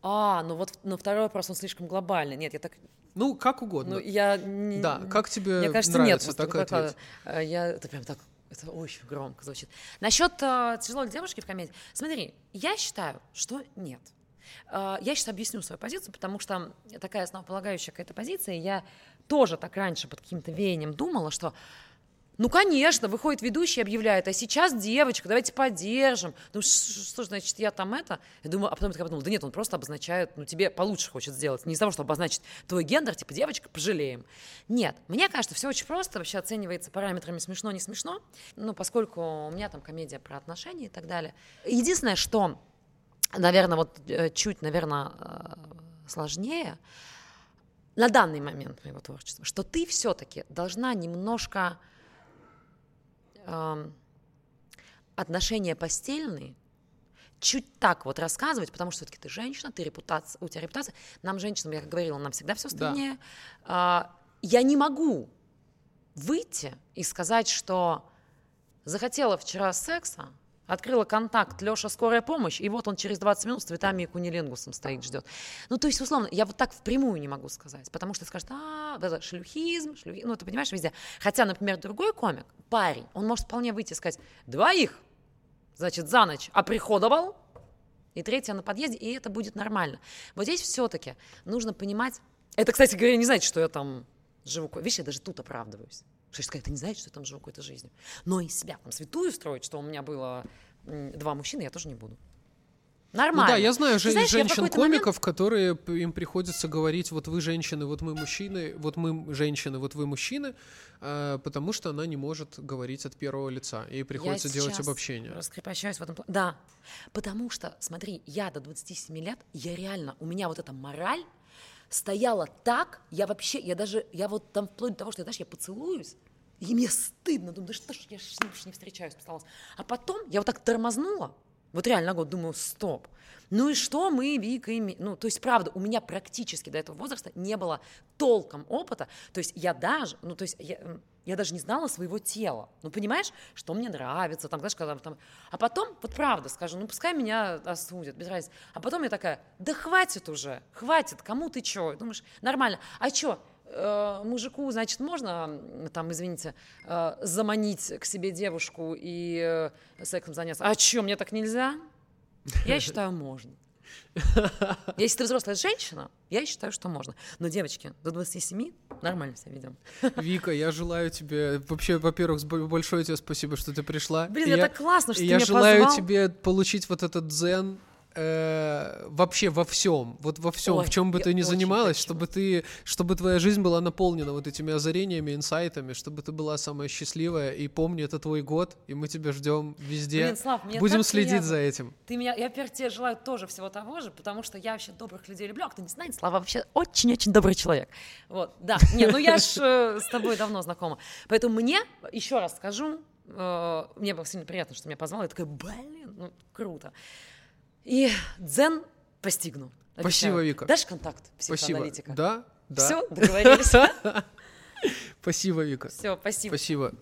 Speaker 1: А, ну вот, но второй вопрос, он слишком глобальный. Нет, я так...
Speaker 2: Ну, как угодно.
Speaker 1: Ну, я...
Speaker 2: Да, как тебе
Speaker 1: Мне кажется,
Speaker 2: нравится,
Speaker 1: нет,
Speaker 2: так и ответь.
Speaker 1: Э, я... Это прям так... Это очень громко звучит. Насчет uh, тяжело для девушки в комедии. Смотри, я считаю, что нет. Uh, я сейчас объясню свою позицию, потому что такая основополагающая какая-то позиция. Я тоже так раньше под каким-то веянием думала, что Ну, конечно, выходит ведущий и объявляет, а сейчас девочка, давайте поддержим. Ну, что значит, я там это? Я думаю, а потом я подумала, да нет, он просто обозначает, ну, тебе получше хочет сделать. Не из-за того, чтобы обозначить твой гендер, типа, девочка, пожалеем. Нет, мне кажется, все очень просто, вообще оценивается параметрами смешно, не смешно. Ну, поскольку у меня там комедия про отношения и так далее. Единственное, что, наверное, вот э, чуть, наверное, э, сложнее, на данный момент моего творчества, что ты все-таки должна немножко э, отношения постельные чуть так вот рассказывать, потому что все-таки ты женщина, ты репутация, у тебя репутация. Нам, женщинам, я как говорила, нам всегда все стройнее. Да. Э, я не могу выйти и сказать, что захотела вчера секса, Открыла контакт, Леша, скорая помощь, и вот он через 20 минут с цветами и кунилингусом стоит, ждет. Ну, то есть, условно, я вот так впрямую не могу сказать, потому что скажет, а, это шлюхизм, шлюхизм, ну, ты понимаешь, везде. Хотя, например, другой комик, парень, он может вполне выйти и сказать, двоих, значит, за ночь оприходовал, и третья на подъезде, и это будет нормально. Вот здесь все-таки нужно понимать, это, кстати говоря, не значит, что я там живу, видишь, я даже тут оправдываюсь. Что сказать, ты не знаешь, что я там живу какой-то жизнью. Но из себя там святую строить, что у меня было два мужчины, я тоже не буду. Нормально. Ну
Speaker 2: да, я знаю же женщин-комиков, момент... которые им приходится говорить, вот вы женщины, вот мы мужчины, вот мы женщины, вот вы мужчины, э, потому что она не может говорить от первого лица, ей приходится я делать обобщение.
Speaker 1: раскрепощаюсь в этом плане. Да, потому что, смотри, я до 27 лет, я реально, у меня вот эта мораль, стояла так, я вообще, я даже, я вот там вплоть до того, что, знаешь, я поцелуюсь, и мне стыдно, думаю, да что ж, я с ним не встречаюсь, постаралась. А потом я вот так тормознула, вот реально год, думаю, стоп. Ну и что мы, Вика, име... ну, то есть, правда, у меня практически до этого возраста не было толком опыта, то есть я даже, ну, то есть я, я даже не знала своего тела, ну, понимаешь, что мне нравится, там, знаешь, когда там, а потом, вот правда скажу, ну, пускай меня осудят, без разницы, а потом я такая, да хватит уже, хватит, кому ты чё, думаешь, нормально, а чё, э, мужику, значит, можно, там, извините, э, заманить к себе девушку и э, сексом заняться, а чё, мне так нельзя? Я считаю, можно. Если ты взрослая женщина, я считаю, что можно. Но, девочки, до 27 нормально себя ведем.
Speaker 2: Вика, я желаю тебе... Вообще, во-первых, большое тебе спасибо, что ты пришла.
Speaker 1: Блин, это классно, что ты
Speaker 2: меня
Speaker 1: позвал.
Speaker 2: Я желаю тебе получить вот этот дзен, э, вообще во всем, вот во всем, Ой, в чем бы ты ни занималась, хочу. чтобы ты, чтобы твоя жизнь была наполнена вот этими озарениями, инсайтами, чтобы ты была самая счастливая. И помни, это твой год, и мы тебя ждем везде.
Speaker 1: Блин, Слав, мне
Speaker 2: Будем следить
Speaker 1: приятно.
Speaker 2: за этим.
Speaker 1: Ты меня, я, во-первых, тебе желаю тоже всего того же, потому что я вообще добрых людей люблю, а кто не знает, Слава вообще очень-очень добрый человек. Вот, да. Не, ну я ж э, с тобой давно знакома. Поэтому мне, еще раз скажу, э, мне было сильно приятно, что меня позвал. Я такая, блин, ну круто. И дзен постигну.
Speaker 2: Обещаю. Спасибо, Вика.
Speaker 1: Дашь контакт психоаналитика?
Speaker 2: Да, да.
Speaker 1: Все, договорились.
Speaker 2: Спасибо, Вика.
Speaker 1: Все, спасибо.
Speaker 2: Спасибо.